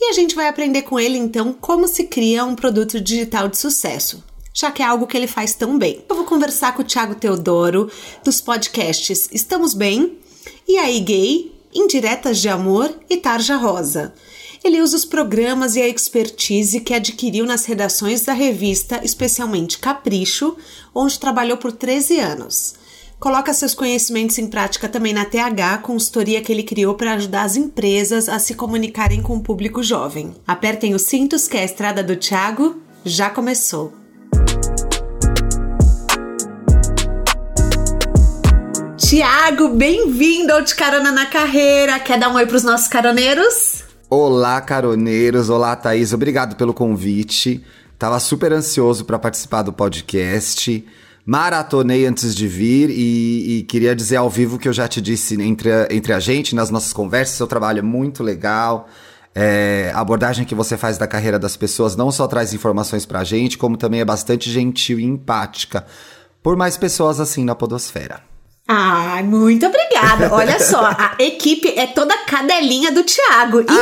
E a gente vai aprender com ele então como se cria um produto digital de sucesso, já que é algo que ele faz tão bem. Eu vou conversar com o Thiago Teodoro dos podcasts Estamos Bem, E aí Gay, Indiretas de Amor e Tarja Rosa. Ele usa os programas e a expertise que adquiriu nas redações da revista, especialmente Capricho, onde trabalhou por 13 anos. Coloca seus conhecimentos em prática também na TH, consultoria que ele criou para ajudar as empresas a se comunicarem com o público jovem. Apertem os cintos que a estrada do Thiago já começou. Tiago, bem-vindo ao De Carona na Carreira. Quer dar um oi para os nossos caroneiros? Olá, caroneiros. Olá, Thaís. Obrigado pelo convite. Tava super ansioso para participar do podcast. Maratonei antes de vir e, e, queria dizer ao vivo que eu já te disse entre a, entre a gente, nas nossas conversas, seu trabalho é muito legal. É, a abordagem que você faz da carreira das pessoas não só traz informações pra gente, como também é bastante gentil e empática. Por mais pessoas assim na podosfera. Ah, muito obrigada. Olha só, a equipe é toda cadelinha do Thiago. Então,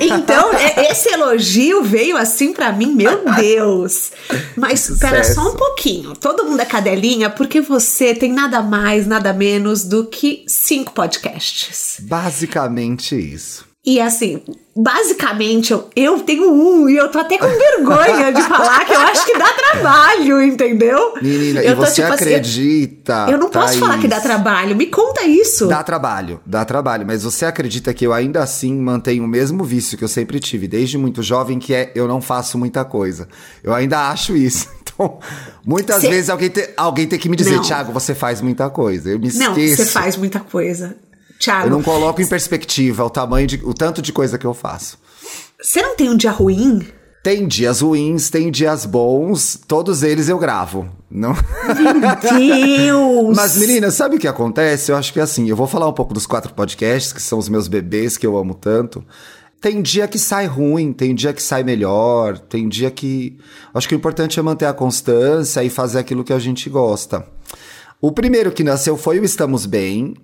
então esse elogio veio assim para mim, meu Deus. Mas espera só um pouquinho. Todo mundo é cadelinha porque você tem nada mais, nada menos do que cinco podcasts. Basicamente isso. E assim, basicamente, eu, eu tenho um e eu tô até com vergonha de falar que eu acho que dá trabalho, entendeu? Menina, eu e você tipo, acredita? Assim, eu não posso Thaís, falar que dá trabalho, me conta isso. Dá trabalho, dá trabalho, mas você acredita que eu ainda assim mantenho o mesmo vício que eu sempre tive, desde muito jovem, que é eu não faço muita coisa. Eu ainda acho isso. Então, muitas Cê... vezes alguém, te, alguém tem que me dizer, Thiago, você faz muita coisa. Eu me esqueço. Não, você faz muita coisa. Thiago. Eu não coloco em perspectiva o tamanho de. o tanto de coisa que eu faço. Você não tem um dia ruim? Tem dias ruins, tem dias bons, todos eles eu gravo. Não? Meu Deus! Mas, menina, sabe o que acontece? Eu acho que é assim, eu vou falar um pouco dos quatro podcasts, que são os meus bebês que eu amo tanto. Tem dia que sai ruim, tem dia que sai melhor, tem dia que. Acho que o importante é manter a constância e fazer aquilo que a gente gosta. O primeiro que nasceu foi o Estamos Bem,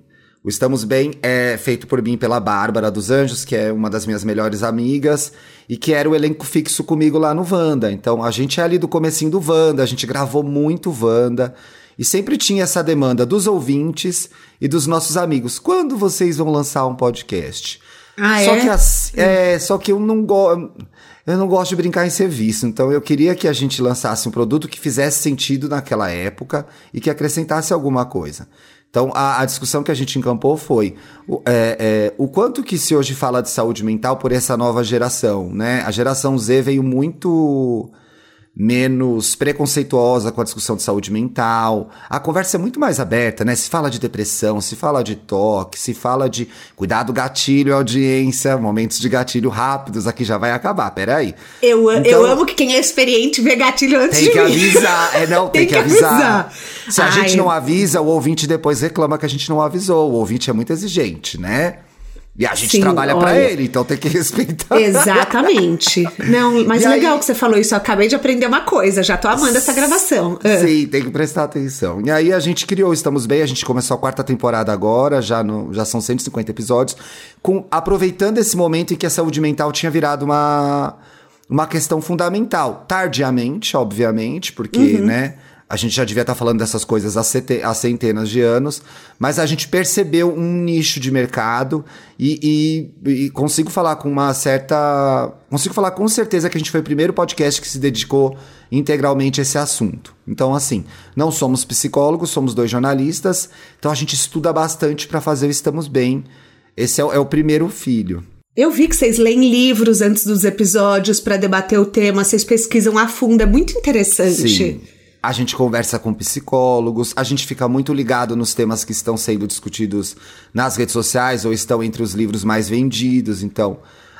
o Estamos Bem é feito por mim pela Bárbara dos Anjos, que é uma das minhas melhores amigas, e que era o elenco fixo comigo lá no Wanda. Então a gente é ali do comecinho do Wanda, a gente gravou muito Wanda. E sempre tinha essa demanda dos ouvintes e dos nossos amigos. Quando vocês vão lançar um podcast? Ah, só é? Que as, é, só que eu não gosto. Eu não gosto de brincar em serviço, então eu queria que a gente lançasse um produto que fizesse sentido naquela época e que acrescentasse alguma coisa. Então, a, a, discussão que a gente encampou foi é, é, o quanto que se hoje fala de saúde mental por essa nova geração, né? A geração Z veio muito menos preconceituosa com a discussão de saúde mental. A conversa é muito mais aberta, né? Se fala de depressão, se fala de toque, se fala de cuidado gatilho, audiência, momentos de gatilho rápidos, aqui já vai acabar, peraí. Eu, então, eu amo que quem é experiente vê gatilho antes tem que avisar, é não, tem, tem que, que, avisar. avisar. Se a Ai. gente não avisa, o ouvinte depois reclama que a gente não avisou. O ouvinte é muito exigente, né? E a gente Sim, trabalha para ele, então tem que respeitar. Exatamente. Não, mas é legal que você falou isso. Eu acabei de aprender uma coisa, já tô amando essa gravação. Ah. Sim, tem que prestar atenção. E aí a gente criou Estamos Bem, a gente começou a quarta temporada agora, já, no, já são 150 episódios, com aproveitando esse momento em que a saúde mental tinha virado uma, uma questão fundamental. Tardiamente, obviamente, porque, uhum. né? A gente já devia estar falando dessas coisas há, centenas de anos, mas a gente percebeu um nicho de mercado e, e, e, consigo falar com uma certa. Consigo falar com certeza que a gente foi o primeiro podcast que se dedicou integralmente a esse assunto. Então, assim, não somos psicólogos, somos dois jornalistas, então a gente estuda bastante para fazer o Estamos Bem. Esse é o, é o primeiro filho. Eu vi que vocês leem livros antes dos episódios para debater o tema, vocês pesquisam a fundo, é muito interessante. Sim. A gente conversa com psicólogos, a gente fica muito ligado nos temas que estão sendo discutidos nas redes sociais ou estão entre os livros mais vendidos. Então,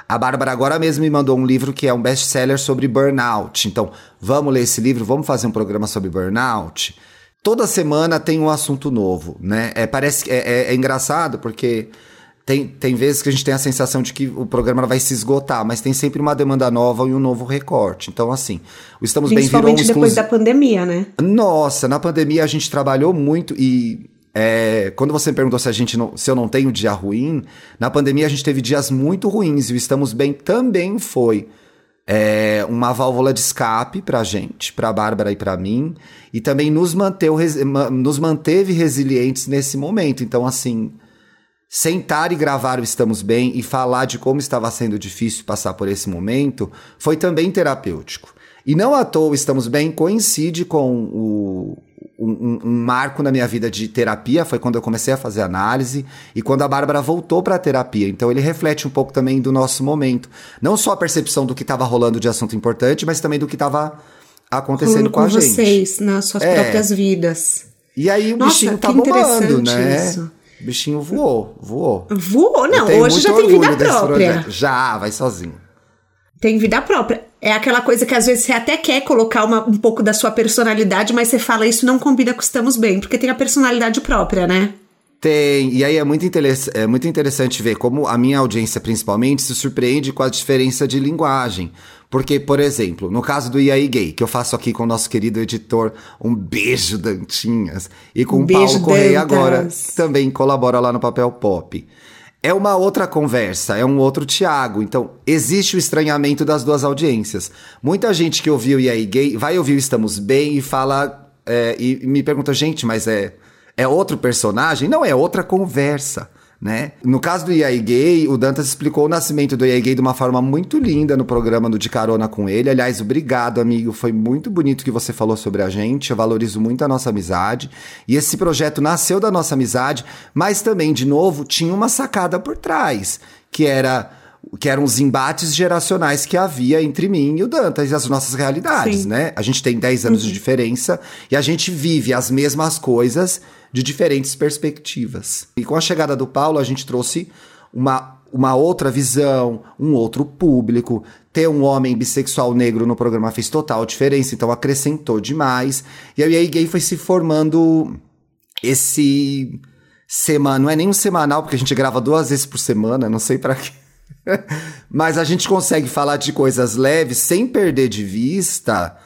A Bárbara agora mesmo me mandou um livro que é um best-seller sobre burnout. Então, vamos ler esse livro, vamos fazer um programa sobre burnout. Toda semana tem um assunto novo, né? É, parece é, é, é engraçado porque tem, tem vezes que a gente tem a sensação de que o programa vai se esgotar, mas tem sempre uma demanda nova e um novo recorte. Então, assim, o Estamos Bem virou um exclusivo... depois da pandemia, né? Nossa, na pandemia a gente trabalhou muito e é, quando você me perguntou se, a gente não, se eu não tenho dia ruim, na pandemia a gente teve dias muito ruins e o Estamos Bem também foi é, uma válvula de escape pra gente, pra Bárbara e pra mim, e também nos, manteve, nos manteve resilientes nesse momento. Então, assim, sentar e gravar o Estamos Bem e falar de como estava sendo difícil passar por esse momento foi também terapêutico. E não à toa Estamos Bem coincide com o, um, um, marco na minha vida de terapia, foi quando eu comecei a fazer análise e quando a Bárbara voltou para a terapia. Então ele reflete um pouco também do nosso momento. Não só a percepção do que estava rolando de assunto importante, mas também do que estava acontecendo rolando com, com a gente. vocês, nas suas é. próprias vidas. E aí o Nossa, bichinho tá bombando, né? Isso. O bichinho voou, voou. Voou? Não, hoje já tem vida própria. Já, vai sozinho. Tem vida própria. É aquela coisa que às vezes você até quer colocar uma, um pouco da sua personalidade, mas você fala isso não combina com estamos bem, porque tem a personalidade própria, né? Tem, e aí é muito, é muito interessante ver como a minha audiência, principalmente, se surpreende com a diferença de linguagem. Porque, por exemplo, no caso do IAI Gay, que eu faço aqui com o nosso querido editor, um beijo, Dantinhas, e com um o Paulo Correia agora, que também colabora lá no Papel Pop. É uma outra conversa, é um outro Tiago. Então, existe o estranhamento das duas audiências. Muita gente que ouviu aí Gay vai ouvir Estamos Bem e fala. É, e me pergunta, gente, mas é, é outro personagem? Não, é outra conversa né? No caso do IAI Gay, o Dantas explicou o nascimento do IAI Gay de uma forma muito linda no programa do De Carona com ele. Aliás, obrigado, amigo. Foi muito bonito que você falou sobre a gente. Eu valorizo muito a nossa amizade. E esse projeto nasceu da nossa amizade, mas também, de novo, tinha uma sacada por trás, que era que eram os embates geracionais que havia entre mim e o Dantas e as nossas realidades, Sim. né? A gente tem 10 anos uhum. de diferença e a gente vive as mesmas coisas de diferentes perspectivas. E com a chegada do Paulo, a gente trouxe uma, uma outra visão, um outro público. Ter um homem bissexual negro no programa fez total diferença, então acrescentou demais. E aí gay foi se formando esse semana, não é nem um semanal, porque a gente grava duas vezes por semana, não sei para quê. Mas a gente consegue falar de coisas leves sem perder de vista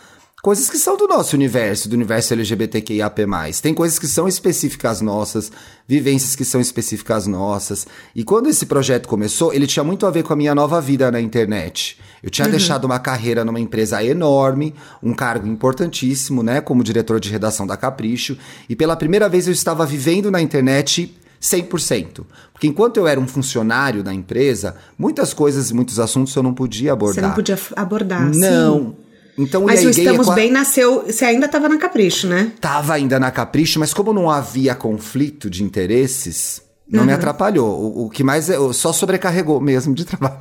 coisas que são do nosso universo, do universo LGBTQIAP+. Tem coisas que são específicas nossas, vivências que são específicas nossas. E quando esse projeto começou, ele tinha muito a ver com a minha nova vida na internet. Eu tinha uhum. deixado uma carreira numa empresa enorme, um cargo importantíssimo, né, como diretor de redação da Capricho, e pela primeira vez eu estava vivendo na internet 100%. Porque enquanto eu era um funcionário da empresa, muitas coisas e muitos assuntos eu não podia abordar. Você não podia abordar, Não. Sim. Então, mas o Estamos é Bem nasceu. Você ainda estava na Capricho, né? Tava ainda na Capricho, mas como não havia conflito de interesses, não uhum. me atrapalhou. O, o, que mais é. Só sobrecarregou mesmo de trabalho.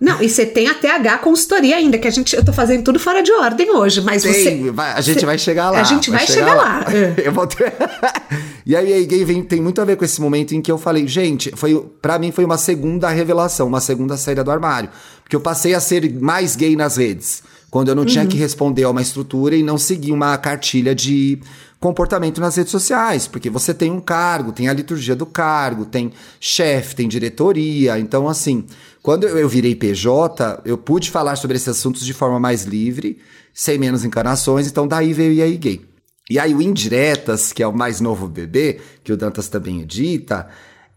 Não, e você tem a TH consultoria ainda, que a gente. Eu tô fazendo tudo fora de ordem hoje, mas você. Vai, a gente vai chegar lá. A gente vai, vai chegar, chegar, lá. lá. eu vou ter... e aí, a gay vem, tem muito a ver com esse momento em que eu falei, gente, foi para mim foi uma segunda revelação, uma segunda saída do armário. Porque eu passei a ser mais gay nas redes quando eu não uhum. tinha que responder a uma estrutura e não seguir uma cartilha de comportamento nas redes sociais, porque você tem um cargo, tem a liturgia do cargo, tem chefe, tem diretoria. Então, assim, quando eu virei PJ, eu pude falar sobre esses assuntos de forma mais livre, sem menos encarnações, então daí veio o aí Gay. E aí o Indiretas, que é o mais novo bebê, que o Dantas também edita,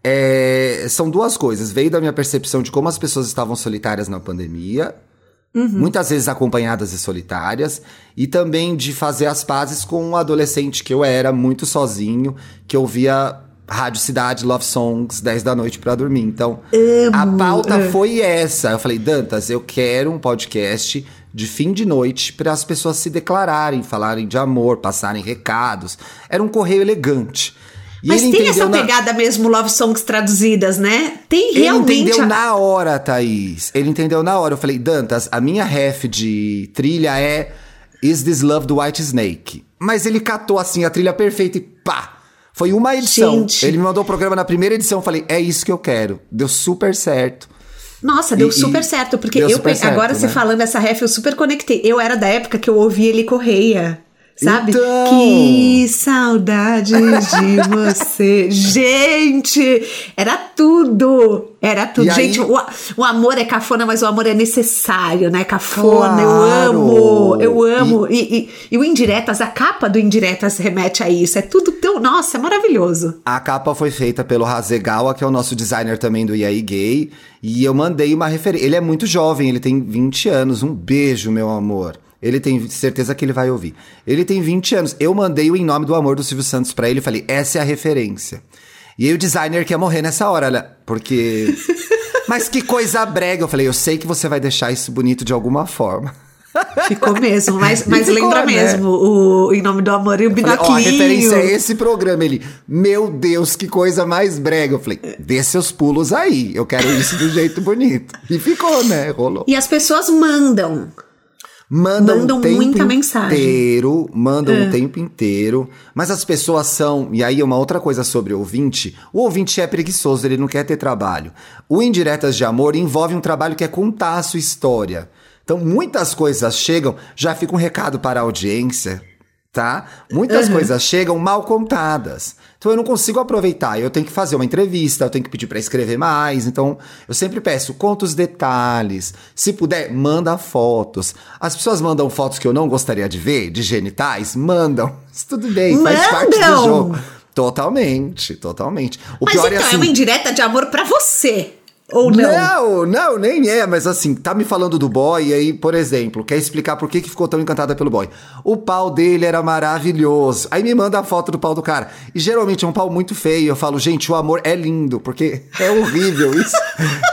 é, são duas coisas. Veio da minha percepção de como as pessoas estavam solitárias na pandemia, Uhum. Muitas vezes acompanhadas e solitárias, e também de fazer as pazes com um adolescente que eu era, muito sozinho, que ouvia Rádio Cidade, Love Songs, 10 da noite para dormir. Então, Amo. a pauta é. foi essa. Eu falei, Dantas, eu quero um podcast de fim de noite para as pessoas se declararem, falarem de amor, passarem recados. Era um correio elegante. E Mas tem essa na... pegada mesmo, Love Songs traduzidas, né? Tem realmente. Ele entendeu a... na hora, Thaís. Ele entendeu na hora. Eu falei, Dantas, a minha ref de trilha é Is This Love do White Snake. Mas ele catou assim a trilha perfeita e pá! Foi uma edição. Gente. Ele me mandou o programa na primeira edição. Eu falei, é isso que eu quero. Deu super certo. Nossa, deu E- super e- certo, porque eu certo, agora você né? falando essa ref, eu super conectei. Eu era da época que eu ouvia ele Correia. Sabe? Então! Que saudade de você. Gente, era tudo. Era tudo. E aí- Gente, o, o amor é cafona, mas o amor é necessário, né? Cafona, eu Claro! amo, eu amo. E, e, e o Indiretas, a capa do Indiretas remete a isso. É tudo tão. Nossa, é maravilhoso. A capa foi feita pelo Hasegawa, que é o nosso designer também do IAI Gay. E eu mandei uma referência. Ele é muito jovem, ele tem 20 anos. Um beijo, meu amor. Ele tem certeza que ele vai ouvir. Ele tem 20 anos. Eu mandei o Em Nome do Amor do Silvio Santos pra ele e falei: essa é a referência. E aí o designer quer morrer nessa hora, olha, porque. Mas que coisa brega. Eu falei: eu sei que você vai deixar isso bonito de alguma forma. Ficou mesmo, mas, mas ficou, lembra né? mesmo o Em Nome do Amor e o Falei, Ó, a referência é esse programa. Ele, meu Deus, que coisa mais brega. Eu falei, dê seus pulos aí. Eu quero isso do jeito bonito. E ficou, né? Rolou. E as pessoas mandam. Mandam, Mandam o tempo muita mensagem. inteiro, mandam o tempo inteiro. Mas as pessoas são. E aí, uma outra coisa sobre o ouvinte: o ouvinte é preguiçoso, ele não quer ter trabalho. O Indiretas de Amor envolve um trabalho que é contar a sua história. Então, muitas coisas chegam, já fica um recado para a audiência, tá? Muitas coisas chegam mal contadas. Então eu não consigo aproveitar. Eu tenho que fazer uma entrevista, eu tenho que pedir para escrever mais. Então eu sempre peço, conta os detalhes. Se puder, manda fotos. As pessoas mandam fotos que eu não gostaria de ver, de genitais, mandam. Isso tudo bem, faz parte do Mandam! jogo. Totalmente, totalmente. O Mas pior então é é assim. uma indireta de amor pra você. Ou não? Não, não, nem é, mas assim, tá me falando do boy, aí, por exemplo, quer explicar por que, que ficou tão encantada pelo boy. O pau dele era maravilhoso. Aí me manda a foto do pau do cara. E geralmente é um pau muito feio. Eu falo, gente, o amor é lindo, porque é horrível isso.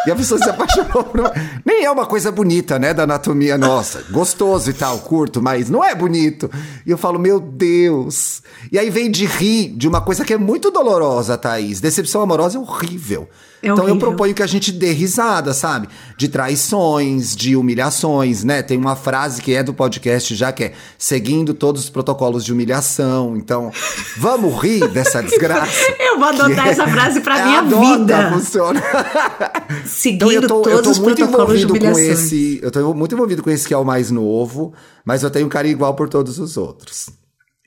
e a pessoa se apaixonou por. Nem é uma coisa bonita, né, da anatomia nossa. Gostoso e tal, curto, mas não é bonito. E eu falo, meu Deus. E aí vem de rir de uma coisa que é muito dolorosa, Thaís. Decepção amorosa é horrível. É então eu proponho que a gente dê risada, sabe? De traições, de humilhações, né? Tem uma frase que é do podcast já que é seguindo todos os protocolos de humilhação. Então, vamos rir dessa desgraça. Eu vou adotar é- essa frase pra É, minha adota, vida. funciona. Seguindo Então eu tô, eu todos tô os muito protocolos de envolvido com humilhação. esse. Eu tô muito envolvido com esse que é o mais novo, mas eu tenho um carinho igual por todos os outros.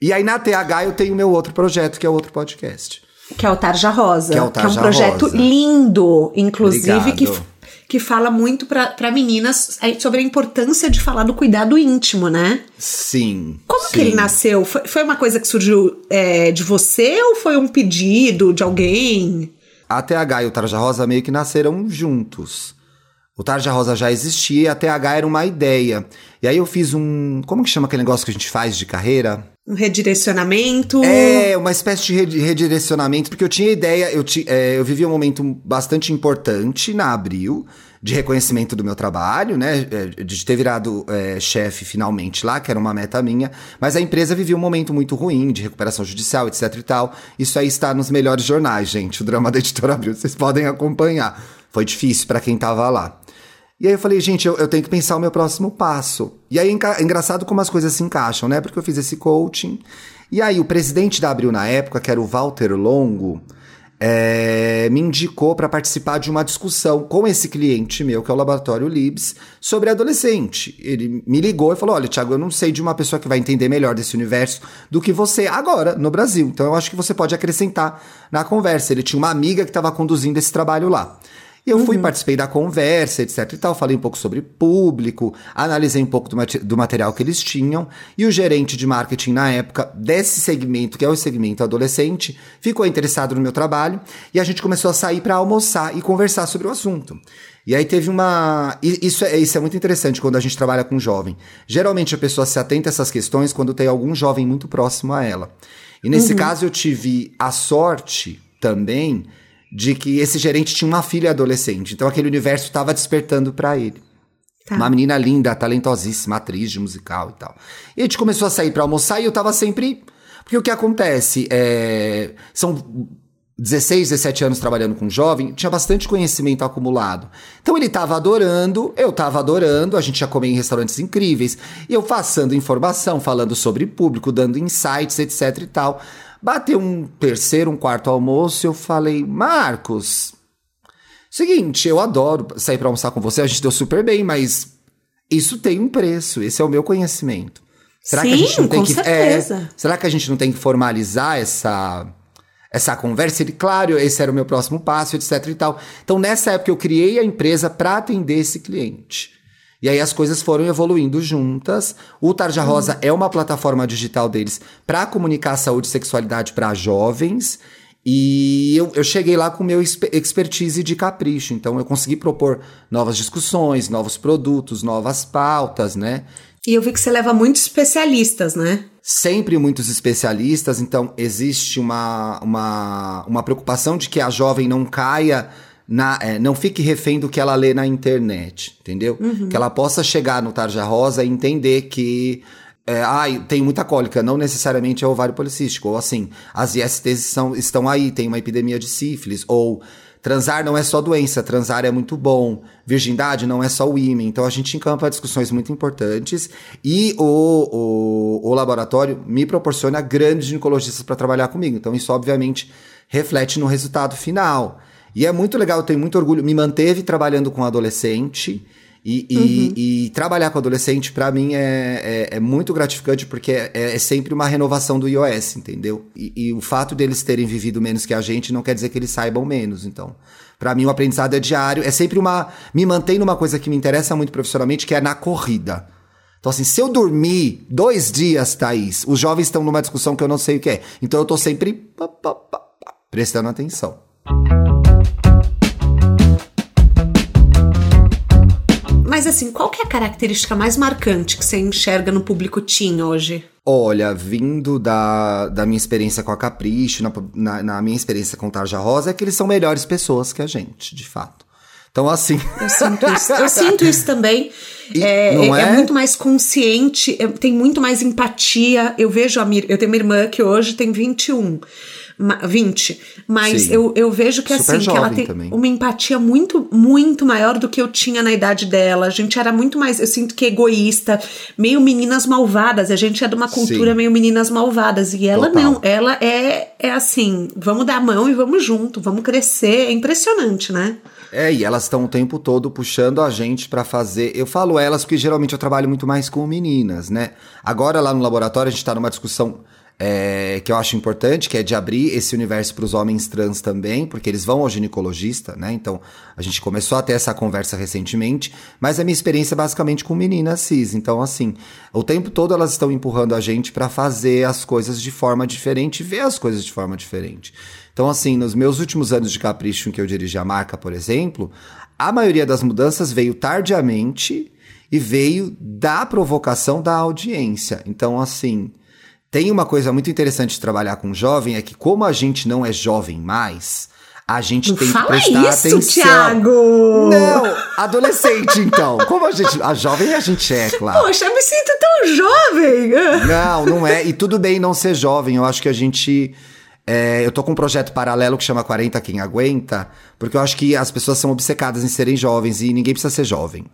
E aí na TH eu tenho meu outro projeto, que é outro podcast. Que é o Tarja Rosa. Que é o um Tarja projeto Rosa. lindo, inclusive, que, Obrigado. que fala muito pra meninas aí, sobre a importância de falar do cuidado íntimo, né? Sim. Como sim. que ele nasceu? Foi, foi uma coisa que surgiu é, de você ou foi um pedido de alguém? A TH e o Tarja Rosa meio que nasceram juntos. O Tarja Rosa já existia e a TH era uma ideia. E aí eu fiz um. Como que chama aquele negócio que a gente faz de carreira? Um redirecionamento? É, uma espécie de redi- redirecionamento, porque eu tinha ideia, eu, ti, é, eu vivi um momento bastante importante na Abril, de reconhecimento do meu trabalho, né? é, De ter virado é, chefe finalmente lá, que era uma meta minha. Mas a empresa vivia um momento muito ruim, de recuperação judicial, etc e tal. Isso aí está nos melhores jornais, gente. O drama da editora Abril, vocês podem acompanhar. Foi difícil para quem tava lá. E aí eu falei, gente, eu, eu tenho que pensar o meu próximo passo. E aí é engraçado como as coisas se encaixam, né? Porque eu fiz esse coaching. E aí o presidente da Abril na época, que era o Walter Longo, é, me indicou para participar de uma discussão com esse cliente meu, que é o Laboratório Libs, sobre adolescente. Ele me ligou e falou: Olha, Thiago, eu não sei de uma pessoa que vai entender melhor desse universo do que você agora, no Brasil. Então eu acho que você pode acrescentar na conversa. Ele tinha uma amiga que estava conduzindo esse trabalho lá. E eu fui, participei da conversa, etc e tal, falei um pouco sobre público, analisei um pouco do, mate- do material que eles tinham, e o gerente de marketing na época desse segmento, que é o segmento adolescente, ficou interessado no meu trabalho, e a gente começou a sair para almoçar e conversar sobre o assunto. E aí teve uma. Isso é, isso é muito interessante quando a gente trabalha com jovem. Geralmente a pessoa se atenta a essas questões quando tem algum jovem muito próximo a ela. E nesse caso eu tive a sorte também de que esse gerente tinha uma filha adolescente. Então aquele universo estava despertando para ele. Tá. Uma menina linda, talentosíssima, atriz de musical e tal. E a gente começou a sair para almoçar e eu tava sempre. Porque o que acontece é. São 16, 17 anos trabalhando com jovem, tinha bastante conhecimento acumulado. Então ele tava adorando, eu tava adorando, a gente ia comer em restaurantes incríveis, e eu passando informação, falando sobre público, dando insights, etc e tal. Bateu um terceiro, um quarto almoço, eu falei, Marcos, Seguinte, eu adoro sair pra almoçar com você, a gente deu super bem, mas isso tem um preço, esse é o meu conhecimento. Será Sim, que a gente não tem que. É, será que a gente não tem que formalizar essa, essa conversa? Ele, claro, esse era o meu próximo passo, etc e tal. Então, nessa época, eu criei a empresa para atender esse cliente. E aí as coisas foram evoluindo juntas. O Tarja Rosa é uma plataforma digital deles para comunicar saúde e sexualidade para jovens. E eu, eu cheguei lá com meu expe- expertise de capricho. Então eu consegui propor novas discussões, novos produtos, novas pautas, né? E eu vi que você leva muitos especialistas, né? sempre muitos especialistas, então existe uma, uma, uma preocupação de que a jovem não caia, na, é, não fique refém do que ela lê na internet, entendeu? Que ela possa chegar no Tarja Rosa e entender que. É, ai, tem muita cólica, não necessariamente é ovário policístico. Ou assim, as ISTs são, estão aí, tem uma epidemia de sífilis. Ou transar não é só doença, transar é muito bom. Virgindade não é só o ímã. Então a gente encampa discussões muito importantes. E o, o, o laboratório me proporciona grandes ginecologistas para trabalhar comigo. Então isso, obviamente, reflete no resultado final. E é muito legal, eu tenho muito orgulho. Me manteve trabalhando com adolescente. E, e- e trabalhar com adolescente, para mim, é, é, é muito gratificante, porque é, é sempre uma renovação do iOS, entendeu? E, e o fato deles terem vivido menos que a gente não quer dizer que eles saibam menos. Então, para mim, o aprendizado é diário. É sempre uma. Me mantém numa coisa que me interessa muito profissionalmente, que é na corrida. Então, assim, se eu dormir dois dias, Thaís, os jovens estão numa discussão que eu não sei o que é. Então, eu tô sempre pá, pá, pá, pá, prestando atenção. Mas assim, qual que é a característica mais marcante que você enxerga no público teen hoje? Olha, vindo da, da minha experiência com a Capricho, na, na, na minha experiência com Tarja Rosa, é que eles são melhores pessoas que a gente, de fato. Então, assim. Eu sinto isso, eu sinto isso também. É, é- é é? muito mais consciente, é- tem muito mais empatia. Eu vejo a Mir, eu tenho uma irmã que hoje tem 21. Ma- 20, mas Sim. eu, eu vejo que Super assim, que ela tem também. uma empatia muito, muito maior do que eu tinha na idade dela. A gente era muito mais, eu sinto que egoísta, meio meninas malvadas. A gente é de uma cultura Sim. meio meninas malvadas. E ela Total. não, ela é, é assim, vamos dar a mão e vamos junto, vamos crescer. É impressionante, né? É, e elas estão o tempo todo puxando a gente pra fazer. Eu falo elas porque geralmente eu trabalho muito mais com meninas, né? Agora lá no laboratório a gente tá numa discussão é, que eu acho importante, que é de abrir esse universo para os homens trans também, porque eles vão ao ginecologista, né? Então a gente começou a ter essa conversa recentemente, mas a minha experiência é basicamente com meninas cis. Então, assim, o tempo todo elas estão empurrando a gente pra fazer as coisas de forma diferente, ver as coisas de forma diferente. Então, assim, nos meus últimos anos de capricho em que eu dirigi a marca, por exemplo, a maioria das mudanças veio tardiamente e veio da provocação da audiência. Então, assim, tem uma coisa muito interessante de trabalhar com jovem, é que como a gente não é jovem mais, a gente Não tem que prestar isso, atenção. Thiago! Não, adolescente então. Como a gente, a jovem a gente é, claro. Poxa, eu me sinto tão jovem! Não, não é. E tudo bem não ser jovem. Eu acho que a gente. é, eu tô com um projeto paralelo que chama 40 Quem Aguenta, porque eu acho que as pessoas são obcecadas em serem jovens e ninguém precisa ser jovem.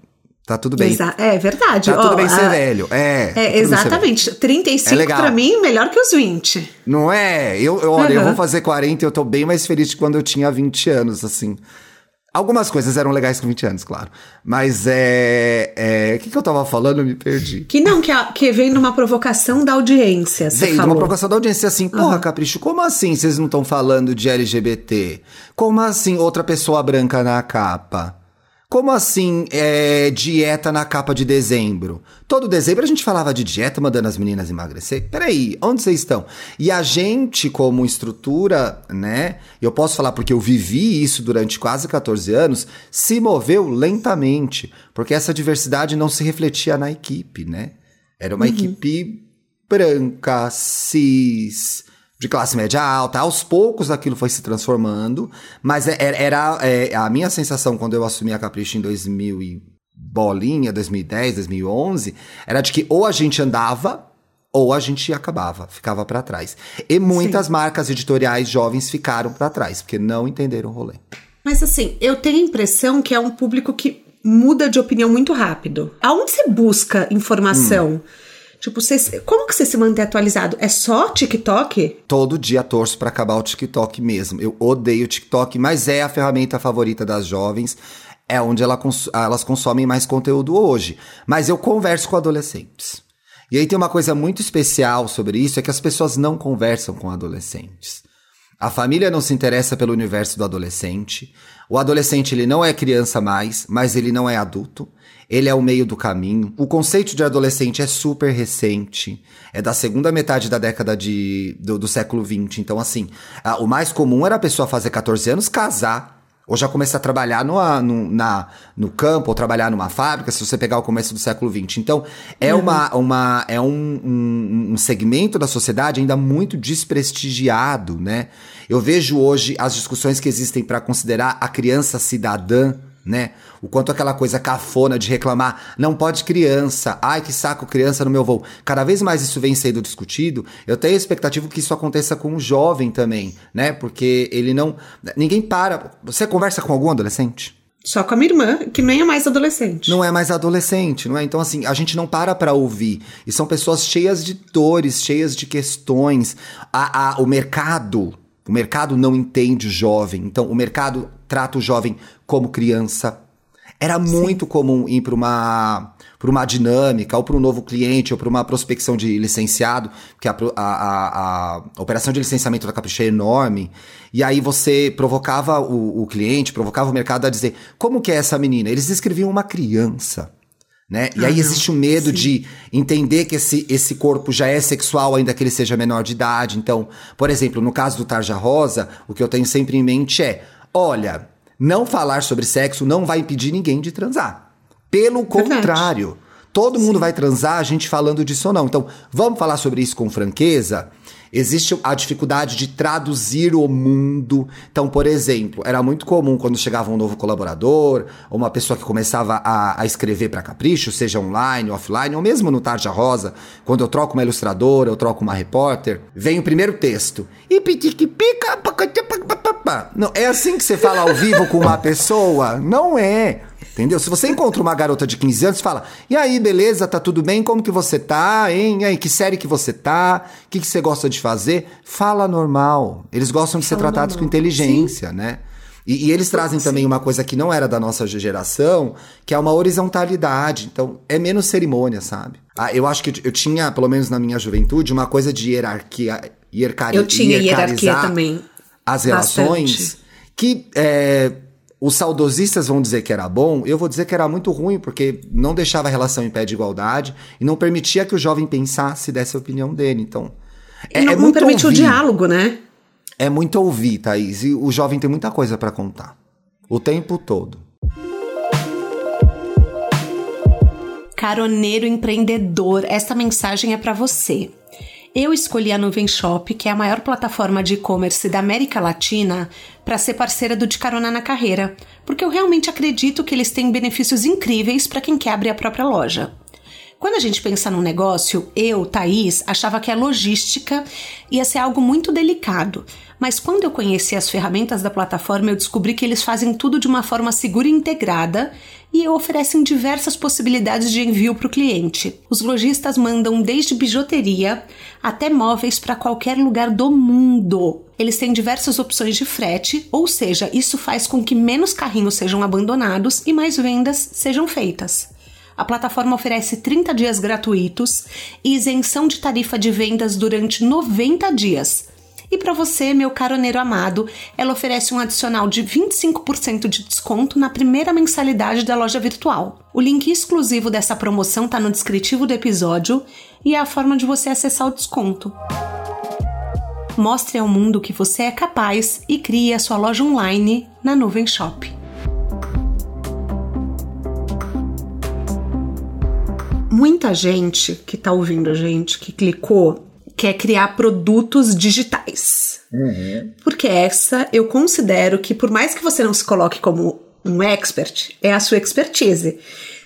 Tá tudo bem. Exa- é verdade. Tá ó, tudo bem ser a- velho. É. tá É, ser velho. exatamente. 35 É legal. pra mim, melhor que os 20. Não é? Eu, eu- olha, eu Uhum. vou fazer 40 e eu tô bem mais feliz de quando eu tinha 20 anos, assim. Algumas coisas eram legais com 20 anos, claro. Mas é. é, O que, que eu tava falando? Eu me perdi. Que não, que, a- que vem numa provocação da audiência. Você Veio de falou. uma provocação da audiência assim, porra, Capricho, como assim vocês não estão falando de LGBT? Como assim outra pessoa branca na capa? Como assim é, dieta na capa de dezembro? Todo dezembro a gente falava de dieta, mandando as meninas emagrecer. Peraí, onde vocês estão? E a gente, como estrutura, né? Eu posso falar porque eu vivi isso durante quase 14 anos, se moveu lentamente. Porque essa diversidade não se refletia na equipe, né? Era uma equipe branca, cis, de classe média alta. Aos poucos aquilo foi se transformando, mas é- era, era, é, a minha sensação quando eu assumi a Capricho em 2000 e bolinha, 2010, 2011, era de que ou a gente andava ou a gente acabava, ficava pra trás. E muitas marcas editoriais jovens ficaram pra trás, porque não entenderam o rolê. Mas assim, eu tenho a impressão que é um público que muda de opinião muito rápido. Aonde você busca informação? Tipo, você, como que você se mantém atualizado? É só TikTok? Todo dia torço para acabar o TikTok mesmo. Eu odeio o TikTok, mas é a ferramenta favorita das jovens. É onde ela cons elas consomem mais conteúdo hoje. Mas eu converso com adolescentes. E aí tem uma coisa muito especial sobre isso, é que as pessoas não conversam com adolescentes. A família não se interessa pelo universo do adolescente. O adolescente ele não é criança mais, mas ele não é adulto. Ele é o meio do caminho. O conceito de adolescente é super recente. É da segunda metade da década de, do, do século XX. Então, assim, a, o mais comum era a pessoa fazer 14 anos, casar, ou já começar a trabalhar no, no, na, no campo, ou trabalhar numa fábrica, se você pegar o começo do século XX. Então, é, uhum. uma, uma, é um, um, um segmento da sociedade ainda muito desprestigiado, né? Eu vejo hoje as discussões que existem para considerar a criança cidadã, né? O quanto aquela coisa cafona de reclamar, não pode criança, ai que saco criança no meu voo. Cada vez mais isso vem sendo discutido. Eu tenho a expectativa que isso aconteça com um jovem também, né? Porque ele não. Ninguém para. Você conversa com algum adolescente? Só com a minha irmã, que nem é mais adolescente. Não é mais adolescente, não é? Então, assim, a gente não para pra ouvir. E são pessoas cheias de dores, cheias de questões. A, a, o mercado, o mercado não entende o jovem. Então, o mercado trata o jovem como criança. Era muito Sim. comum ir para uma uma dinâmica, ou para um novo cliente, ou para uma prospecção de licenciado, porque a, a, a, a, operação de licenciamento da Capricha é enorme, e aí você provocava o, o, cliente, provocava o mercado a dizer, como que é essa menina? Eles escreviam uma criança. Né? E aí existe o medo sim. de entender que esse, esse corpo já é sexual, ainda que ele seja menor de idade. Então, por exemplo, no caso do Tarja Rosa, o que eu tenho sempre em mente é: olha, não falar sobre sexo não vai impedir ninguém de transar. Pelo contrário, todo mundo Sim. vai transar a gente falando disso ou não. Então, vamos falar sobre isso com franqueza? Existe a dificuldade de traduzir o mundo. Então, por exemplo, era muito comum quando chegava um novo colaborador, ou uma pessoa que começava a, a escrever para capricho, seja online, offline, ou mesmo no Tarja Rosa, quando eu troco uma ilustradora, eu troco uma repórter, vem o primeiro texto. E Não, é assim que você fala ao vivo com uma pessoa? Não é. Entendeu? Se você encontra uma garota de 15 anos, fala: "E aí, beleza? Tá tudo bem? Como que você tá? Hein? E aí, que série que você tá? O que que você gosta de fazer?" Fala normal. Eles gostam de ser Fala tratados normal. com inteligência, Sim. né? E, e, eles trazem Sim. também uma coisa que não era da nossa geração, que é uma horizontalidade. Então, é menos cerimônia, sabe? Ah, eu acho que eu tinha, pelo menos na minha juventude, uma coisa de hierarquia. Hierarquia eu tinha hierarquia também. As relações. Bastante. Que é, os saudosistas vão dizer que era bom, eu vou dizer que era muito ruim, porque não deixava a relação em pé de igualdade e não permitia que o jovem pensasse desse a opinião dele. Então. É, e não, é não permite ouvir. o diálogo, né? É muito ouvir, Thaís. E o jovem tem muita coisa para contar. O tempo todo. Caroneiro empreendedor, esta mensagem é para você. Eu escolhi a Nuvem Shop, que é a maior plataforma de e-commerce da América Latina, para ser parceira do De Carona na Carreira, porque eu realmente acredito que eles têm benefícios incríveis para quem quer abrir a própria loja. Quando a gente pensa num negócio, eu, Thaís, achava que a logística ia ser algo muito delicado. Mas quando eu conheci as ferramentas da plataforma, eu descobri que eles fazem tudo de uma forma segura e integrada e oferecem diversas possibilidades de envio para o cliente. Os lojistas mandam desde bijuteria até móveis para qualquer lugar do mundo. Eles têm diversas opções de frete, ou seja, isso faz com que menos carrinhos sejam abandonados e mais vendas sejam feitas. A plataforma oferece 30 dias gratuitos e isenção de tarifa de vendas durante 90 dias e para você, meu caroneiro amado, ela oferece um adicional de 25% de desconto na primeira mensalidade da loja virtual. O link exclusivo dessa promoção está no descritivo do episódio e é a forma de você acessar o desconto. Mostre ao mundo que você é capaz e crie a sua loja online na Nuvem Shop. Muita gente que está ouvindo a gente, que clicou quer criar produtos digitais. Uhum. Porque essa eu considero que, por mais que você não se coloque como um expert, é a sua expertise.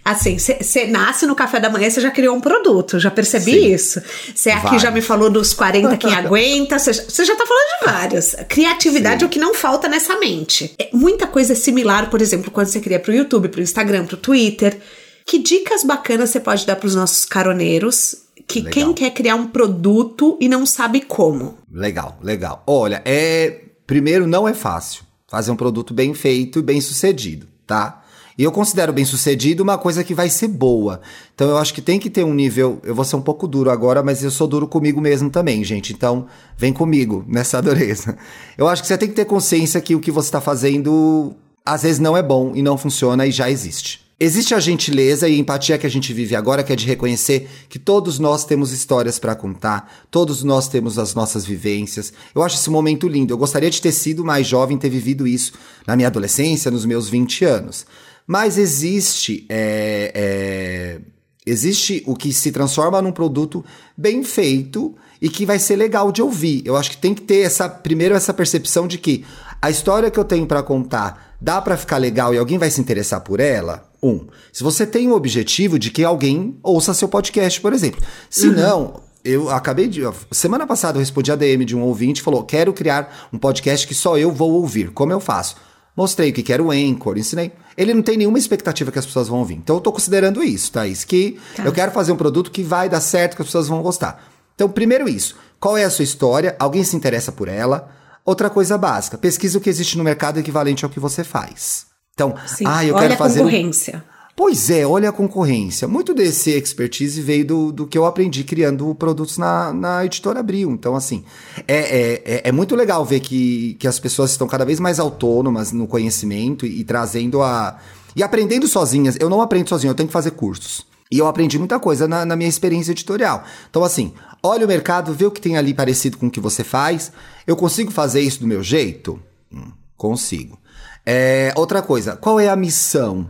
Assim, você nasce no café da manhã, você já criou um produto, já percebi Sim. isso. Você aqui já me falou dos 40 quem aguenta, você já tá falando de vários. Criatividade Sim. é o que não falta nessa mente. É, muita coisa é similar, por exemplo, quando você cria pro YouTube, pro Instagram, pro Twitter. Que dicas bacanas você pode dar para os nossos caroneiros que Legal. quem quer criar um produto e não sabe como. Legal, legal. Olha, é. Primeiro, não é fácil fazer um produto bem feito e bem sucedido, tá? E eu considero bem sucedido uma coisa que vai ser boa. Então eu acho que tem que ter um nível. Eu vou ser um pouco duro agora, mas eu sou duro comigo mesmo também, gente. Então vem comigo nessa dureza. Eu acho que você tem que ter consciência que o que você está fazendo às vezes não é bom e não funciona e já existe. Existe a gentileza e empatia que a gente vive agora, que é de reconhecer que todos nós temos histórias para contar, todos nós temos as nossas vivências. Eu acho esse momento lindo. Eu gostaria de ter sido mais jovem, ter vivido isso na minha adolescência, nos meus 20 anos. Mas existe, é, é, existe o que se transforma num produto bem feito e que vai ser legal de ouvir. Eu acho que tem que ter essa primeiro essa percepção de que a história que eu tenho para contar dá para ficar legal e alguém vai se interessar por ela. Um, se você tem o objetivo de que alguém ouça seu podcast, por exemplo. Se uhum. não, eu acabei de. Semana passada eu respondi a DM de um ouvinte e falou: quero criar um podcast que só eu vou ouvir. Como eu faço? Mostrei o que era o Anchor, ensinei. Ele não tem nenhuma expectativa que as pessoas vão ouvir. Então eu tô considerando isso, Thaís, que tá. eu quero fazer um produto que vai dar certo, que as pessoas vão gostar. Então, primeiro isso. Qual é a sua história? Alguém se interessa por ela? Outra coisa básica, pesquisa o que existe no mercado equivalente ao que você faz. Então, Sim. ah, eu Olha quero fazer. A concorrência. Um... Pois é, olha a concorrência. Muito desse expertise veio do, do que eu aprendi criando produtos na, na editora Abril. Então, assim, é, é, é, é muito legal ver que, que as pessoas estão cada vez mais autônomas no conhecimento e, e trazendo a. E aprendendo sozinhas. Eu não aprendo sozinho, eu tenho que fazer cursos. E eu aprendi muita coisa na, na, minha experiência editorial. Então, assim, olha o mercado, vê o que tem ali parecido com o que você faz. Eu consigo fazer isso do meu jeito? Hum, consigo. É, outra coisa, qual é a missão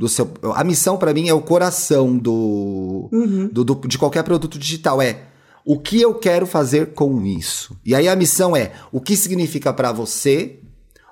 do seu. A missão para mim é o coração do, uhum. do, do, de qualquer produto digital. É o que eu quero fazer com isso. E aí a missão é o que significa para você,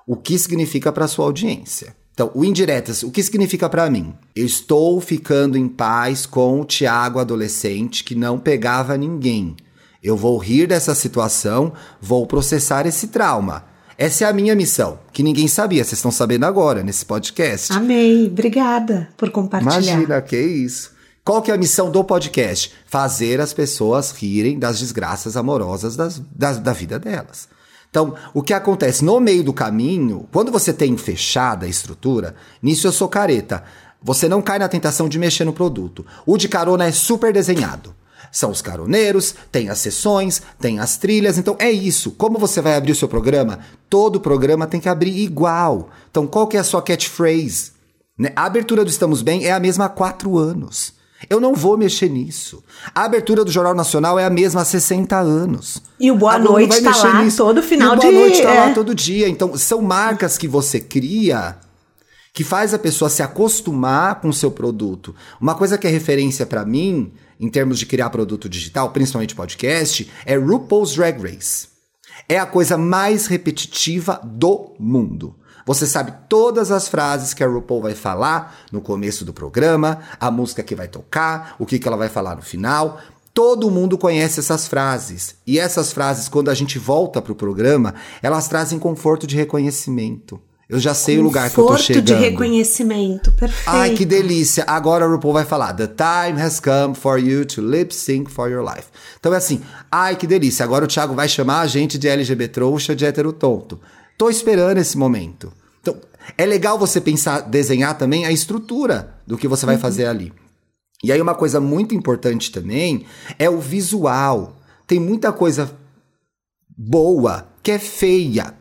o que significa para sua audiência. Então, o indiretas, o que significa para mim? Eu estou ficando em paz com o Tiago adolescente que não pegava ninguém. Eu vou rir dessa situação, vou processar esse trauma. Essa é a minha missão, que ninguém sabia, vocês estão sabendo agora nesse podcast. Amei, obrigada por compartilhar. Imagina, que isso. Qual que é a missão do podcast? Fazer as pessoas rirem das desgraças amorosas das, das, da vida delas. Então, o que acontece no meio do caminho, quando você tem fechada a estrutura, nisso eu sou careta. Você não cai na tentação de mexer no produto. O de carona é super desenhado. São os caroneiros, tem as sessões, tem as trilhas. Então é isso. Como você vai abrir o seu programa? Todo programa tem que abrir igual. Então qual que é a sua catchphrase? Né? A abertura do Estamos Bem é a mesma há quatro anos. Eu não vou mexer nisso. A abertura do Jornal Nacional é a mesma há 60 anos. E o Boa Noite está lá nisso. todo final e o Boa de... Noite está é. lá todo dia. Então, são marcas que você cria que faz a pessoa se acostumar com o seu produto. Uma coisa que é referência para mim em termos de criar produto digital, principalmente podcast, é RuPaul's Drag Race. É a coisa mais repetitiva do mundo. Você sabe todas as frases que a RuPaul vai falar no começo do programa, a música que vai tocar, o que, que ela vai falar no final. Todo mundo conhece essas frases. E essas frases, quando a gente volta para o programa, elas trazem conforto de reconhecimento. Eu já sei Conforto o lugar que eu tô chegando. de reconhecimento, perfeito. Ai, que delícia. Agora o RuPaul vai falar: The time has come for you to lip sync for your life. Então é assim, ai, que delícia. Agora o Thiago vai chamar a gente de LGBT trouxa, de hétero tonto. Tô esperando esse momento. Então, é legal você pensar, desenhar também a estrutura do que você vai uhum. fazer ali. E aí uma coisa muito importante também é o visual. Tem muita coisa boa que é feia,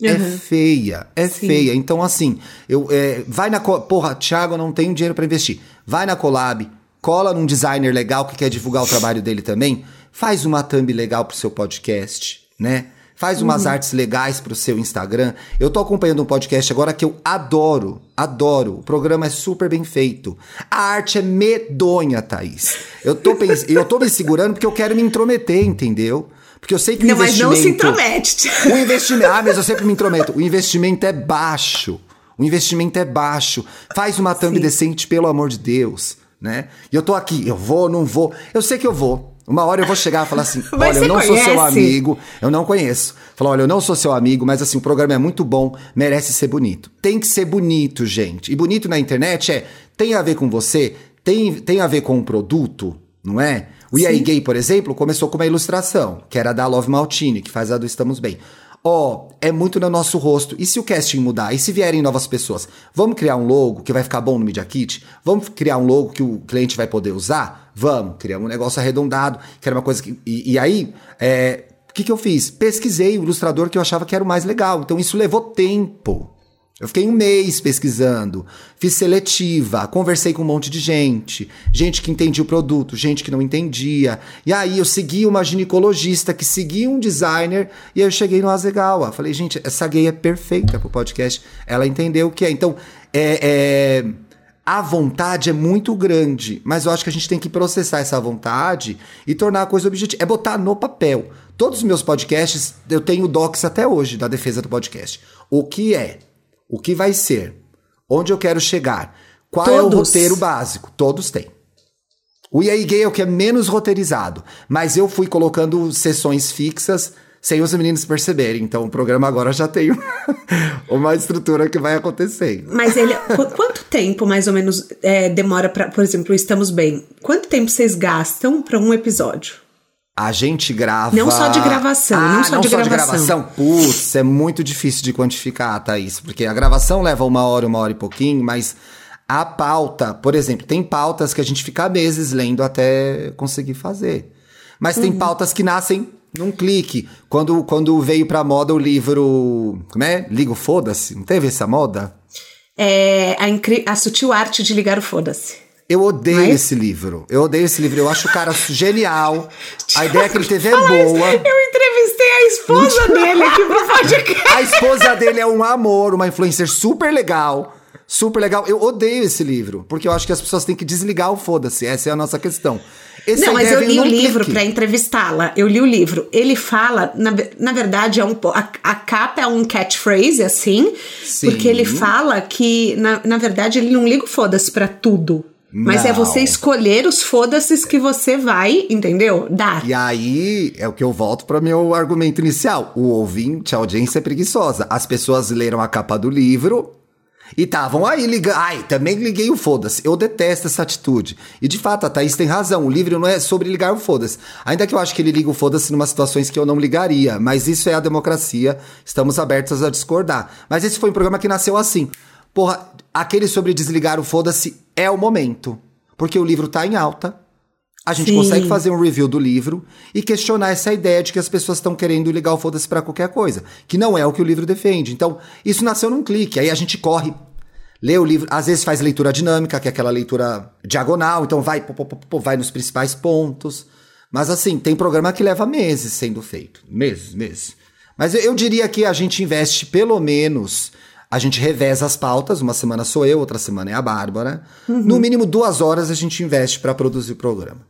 Uhum. É feia, é Sim. feia. Então, assim, eu é, vai na. Porra, Thiago, eu não tenho dinheiro para investir. Vai na Collab, cola num designer legal que quer divulgar o trabalho dele também. Faz uma thumb legal pro seu podcast, né? Faz umas uhum. artes legais pro seu Instagram. Eu tô acompanhando um podcast agora que eu adoro, adoro. O programa é super bem feito. A arte é medonha, Thaís. Eu tô, pens... eu tô me segurando porque eu quero me intrometer, entendeu? Porque eu sei que não, o investimento... Mas não se intromete. O investimento... Ah, mas eu sempre me intrometo. O investimento é baixo. O investimento é baixo. Faz uma thumb Sim. decente, pelo amor de Deus, né? E eu tô aqui, eu vou, não vou. Eu sei que eu vou. Uma hora eu vou chegar e falar assim: olha, eu não conhece? sou seu amigo, eu não conheço. Falar, olha, eu não sou seu amigo, mas assim, o programa é muito bom, merece ser bonito. Tem que ser bonito, gente. E bonito na internet é, tem a ver com você, tem, tem a ver com o produto, não é? O E aí Gay, por exemplo, começou com uma ilustração, que era da Love Maltini, que faz a do Estamos Bem. Ó, oh, é muito no nosso rosto. E se o casting mudar? E se vierem novas pessoas? Vamos criar um logo que vai ficar bom no Media Kit? Vamos criar um logo que o cliente vai poder usar? Vamos, criamos um negócio arredondado, que era uma coisa que. E, e aí, é, o que, que eu fiz? Pesquisei o ilustrador que eu achava que era o mais legal. Então isso levou tempo. Eu fiquei um mês pesquisando, fiz seletiva, conversei com um monte de gente, gente que entendia o produto, gente que não entendia. E aí eu segui uma ginecologista que seguia um designer e aí eu cheguei no Azegawa. Falei, gente, essa gay é perfeita pro podcast. Ela entendeu o que é. Então, é, é, a vontade é muito grande, mas eu acho que a gente tem que processar essa vontade e tornar a coisa objetiva. É botar no papel. Todos os meus podcasts, eu tenho docs até hoje da defesa do podcast. O que é? O que vai ser? Onde eu quero chegar? Qual Todos. é o roteiro básico? Todos têm. O EA Gay é o que é menos roteirizado, mas eu fui colocando sessões fixas sem os meninos perceberem. Então o programa agora já tem uma estrutura que vai acontecer. Mas ele. quanto tempo mais ou menos é, demora para, por exemplo, Estamos Bem? Quanto tempo vocês gastam para um episódio? A gente grava. Não só de gravação, ah, não só, não de, só gravação. de gravação. Putz, é muito difícil de quantificar, Thaís, porque a gravação leva uma hora, uma hora e pouquinho, mas a pauta, por exemplo, tem pautas que a gente fica meses lendo até conseguir fazer. Mas uhum. tem pautas que nascem num clique. Quando, quando veio pra moda o livro. Como é? Ligo Foda-se. Não teve essa moda? É a, a sutil arte de ligar o foda-se. Eu odeio Mas... esse livro. Eu odeio esse livro. Eu acho o cara genial. A ideia que ele teve é boa. Eu entrevistei a esposa dele aqui pro podcast. A esposa dele é um amor, uma influencer super legal. Super legal. Eu odeio esse livro, porque eu acho que as pessoas têm que desligar o foda-se. Essa é a nossa questão. Não, mas eu li o livro para entrevistá-la. Eu li o livro. Ele fala, na, na verdade, é um, a, a capa é um catchphrase, assim, Sim. porque ele fala que, na, na verdade, ele não liga o foda-se pra tudo. Mas não. é você escolher os foda-se que você vai, entendeu? Dar. E aí é o que eu volto para meu argumento inicial. O ouvinte, a audiência é preguiçosa. As pessoas leram a capa do livro, e estavam aí ligando. Ai, também liguei o foda-se. Eu detesto essa atitude. E de fato, a Thaís tem razão. O livro não é sobre ligar o foda-se. Ainda que eu acho que ele liga o foda-se em umas situações que eu não ligaria. Mas isso é a democracia. Estamos abertos a discordar. Mas esse foi um programa que nasceu assim. Porra, aquele sobre desligar o foda-se é o momento. Porque o livro tá em alta. A gente Sim. consegue fazer um review do livro e questionar essa ideia de que as pessoas estão querendo ligar o foda-se pra qualquer coisa. Que não é o que o livro defende. Então, isso nasceu num clique. Aí a gente corre lê o livro, às vezes faz leitura dinâmica, que é aquela leitura diagonal, então vai, pô, pô, pô, vai nos principais pontos. Mas assim, tem programa que leva meses sendo feito. Meses, meses. Mas eu, eu diria que a gente investe pelo menos a gente reveza as pautas, uma semana sou eu, outra semana é a Bárbara. Uhum. No mínimo duas horas a gente investe para produzir o programa.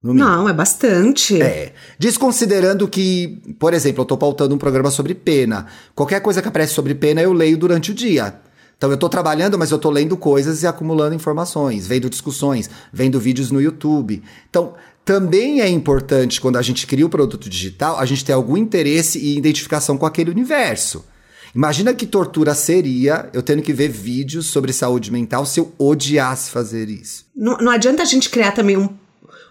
Não, é bastante. É. Desconsiderando que, por exemplo, eu tô pautando um programa sobre pena. Qualquer coisa que aparece sobre pena eu leio durante o dia. Então eu tô trabalhando, mas eu tô lendo coisas e acumulando informações, vendo discussões, vendo vídeos no YouTube. Então, também é importante quando a gente cria o produto digital, a gente ter algum interesse e identificação com aquele universo. Imagina que tortura seria eu tendo que ver vídeos sobre saúde mental se eu odiasse fazer isso. Não, não adianta a gente criar também um,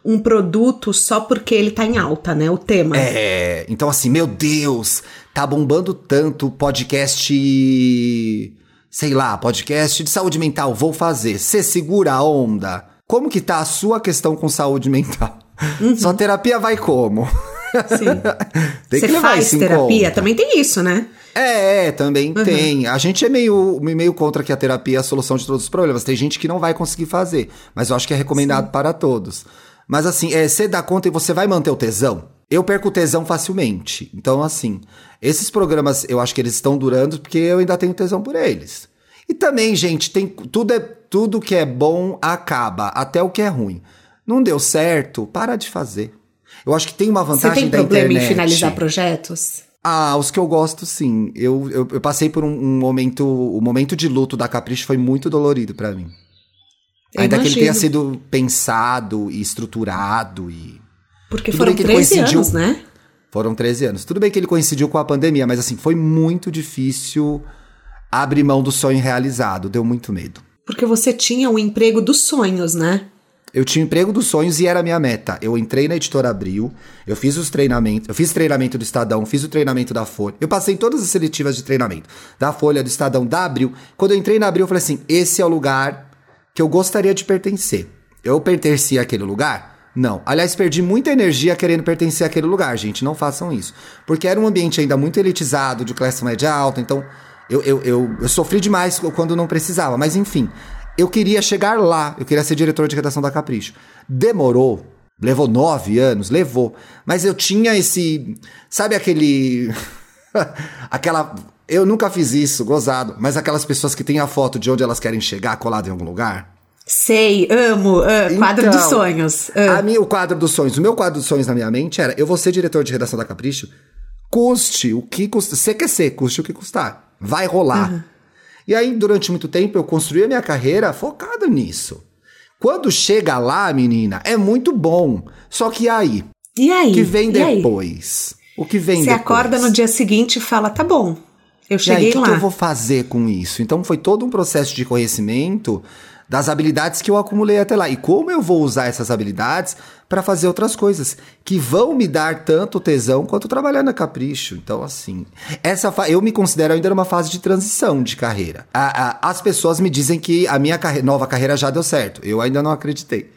um produto só porque ele tá em alta, né? O tema. É, então assim, meu Deus, tá bombando tanto podcast. Sei lá, podcast de saúde mental, vou fazer. Você segura a onda. Como que tá a sua questão com saúde mental? Uhum. Sua terapia vai como? Sim. Você faz terapia? Também tem isso, né? É, é, também uhum. tem. A gente é meio, meio contra que a terapia é a solução de todos os problemas. Tem gente que não vai conseguir fazer, mas eu acho que é recomendado Sim. para todos. Mas assim, é, você dá conta e você vai manter o tesão? Eu perco o tesão facilmente. Então, assim, esses programas eu acho que eles estão durando porque eu ainda tenho tesão por eles. E também, gente, tem tudo é tudo que é bom acaba, até o que é ruim. Não deu certo, para de fazer. Eu acho que tem uma vantagem da internet. Você tem problema em finalizar projetos? Ah, os que eu gosto, sim. Eu, eu, eu passei por um, um, momento. O momento de luto da Capricho foi muito dolorido para mim. Eu Ainda imagino. que ele tenha sido pensado e estruturado e. Porque Tudo foram 13 anos, né? Foram 13 anos. Tudo bem que ele coincidiu com a pandemia, mas assim, foi muito difícil abrir mão do sonho realizado. Deu muito medo. Porque você tinha o emprego dos sonhos, né? Eu tinha emprego dos sonhos e era a minha meta. Eu entrei na editora Abril, eu fiz os treinamentos, eu fiz treinamento do Estadão, fiz o treinamento da Folha. Eu passei todas as seletivas de treinamento da Folha, do Estadão, da Abril. Quando eu entrei na Abril, eu falei assim: esse é o lugar que eu gostaria de pertencer. Eu pertencia àquele lugar? Não. Aliás, perdi muita energia querendo pertencer àquele lugar, gente. Não façam isso. Porque era um ambiente ainda muito elitizado, de classe média alta, então eu, eu, eu, eu sofri demais quando não precisava. Mas enfim, eu queria chegar lá, eu queria ser diretor de redação da Capricho. Demorou, levou nove anos, levou. Mas eu tinha esse. Sabe aquele. aquela. Eu nunca fiz isso, gozado, mas aquelas pessoas que têm a foto de onde elas querem chegar colado em algum lugar. Sei, amo, uh, quadro Então, dos sonhos. Uh. A minha, o quadro dos sonhos. O meu quadro dos sonhos na minha mente era: eu vou ser diretor de redação da Capricho, custe o que custa. Você quer ser, custe o que custar. Vai rolar. E aí, durante muito tempo, eu construí a minha carreira focado nisso. Quando chega lá, menina, é muito bom. Só que aí, E aí? o que vem E aí? depois? O que vem Você depois? acorda no dia seguinte e fala: tá bom, eu E aí, cheguei o que, lá. que eu vou fazer com isso? Então foi todo um processo de conhecimento das habilidades que eu acumulei até lá. E como eu vou usar essas habilidades para fazer outras coisas que vão me dar tanto tesão quanto trabalhar na Capricho. Então, assim, essa eu me considero ainda numa fase de transição de carreira. A- a- as pessoas me dizem que a minha carre- nova carreira já deu certo. Eu ainda não acreditei.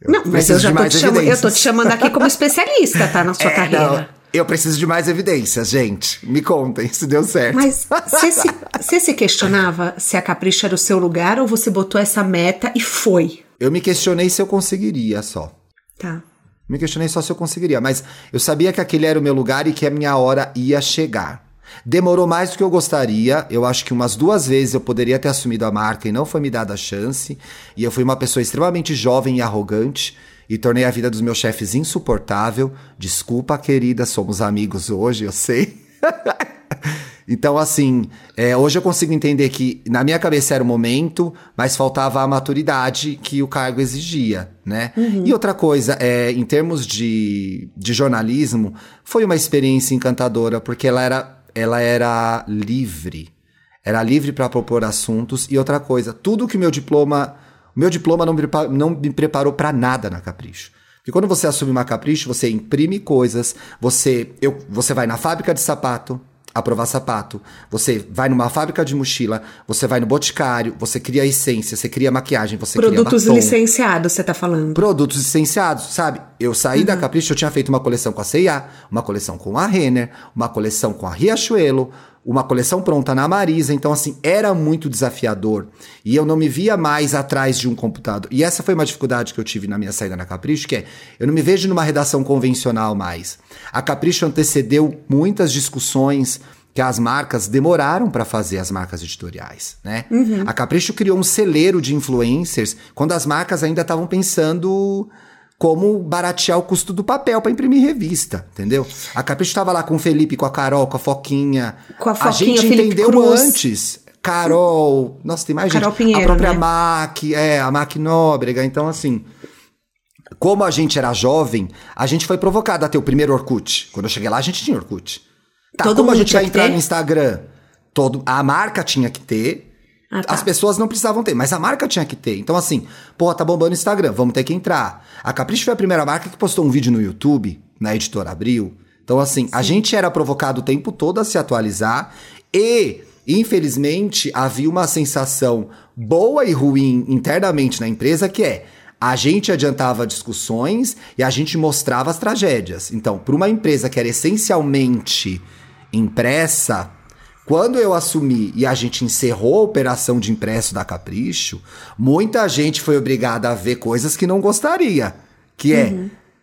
Eu Não, mas eu já tô te, chamando, eu tô te chamando aqui como especialista, tá? Na sua É, carreira. não, eu preciso de mais evidências, gente. Me contem se deu certo. Mas você se, você se questionava se a Capricho era o seu lugar ou você botou essa meta e foi? Eu me questionei se eu conseguiria só. Tá. Me questionei só se eu conseguiria, mas eu sabia que aquele era o meu lugar e que a minha hora ia chegar. Demorou mais do que eu gostaria. Eu acho que umas duas vezes eu poderia ter assumido a marca e não foi me dada a chance. E eu fui uma pessoa extremamente jovem e arrogante e tornei a vida dos meus chefes insuportável. Desculpa, querida, somos amigos hoje, eu sei. Então, assim, é, hoje eu consigo entender que na minha cabeça era o momento, mas faltava a maturidade que o cargo exigia, né? E outra coisa, é, em termos de, de jornalismo, foi uma experiência encantadora, porque ela era, ela era livre. Era livre para propor assuntos. E outra coisa, tudo que meu diploma. Meu diploma não me, não me preparou para nada na Capricho. Porque quando você assume uma Capricho, você imprime coisas, você, eu, você vai na fábrica de sapato, aprovar sapato. Você vai numa fábrica de mochila, você vai no boticário, você cria essência, você cria maquiagem, você Produtos cria batom. licenciados, você tá falando. Produtos licenciados, sabe? Eu saí da Capricho, eu tinha feito uma coleção com a C&A, uma coleção com a Renner, uma coleção com a Riachuelo, uma coleção pronta na Marisa, então assim, era muito desafiador. E eu não me via mais atrás de um computador. E essa foi uma dificuldade que eu tive na minha saída na Capricho, que é, eu não me vejo numa redação convencional mais. A Capricho antecedeu muitas discussões que as marcas demoraram para fazer as marcas editoriais, né? A Capricho criou um celeiro de influencers quando as marcas ainda estavam pensando como baratear o custo do papel para imprimir revista, entendeu? A Capricho estava lá com o Felipe, com a Carol, com a Foquinha. Com a a Foquinha, gente Felipe entendeu Cruz. antes. Carol, nossa, tem mais Carol gente. Pinheiro, a própria né? Mac, é, a Mac Nóbrega. Então, assim, como a gente era jovem, a gente foi provocado a ter o primeiro Orkut. Quando eu cheguei lá, a gente tinha Orkut. Tá, Todo como a gente vai entrar ter? no Instagram? Todo, a marca tinha que ter. Ah, tá. As pessoas não precisavam ter, mas a marca tinha que ter. Então, assim, pô, tá bombando o Instagram, vamos ter que entrar. A Capricho foi a primeira marca que postou um vídeo no YouTube, na editora Abril. Então, assim, a gente era provocado o tempo todo a se atualizar e, infelizmente, havia uma sensação boa e ruim internamente na empresa que é. A gente adiantava discussões e a gente mostrava as tragédias. Então, para uma empresa que era essencialmente impressa, quando eu assumi e a gente encerrou a operação de impresso da Capricho, muita gente foi obrigada a ver coisas que não gostaria. Que é,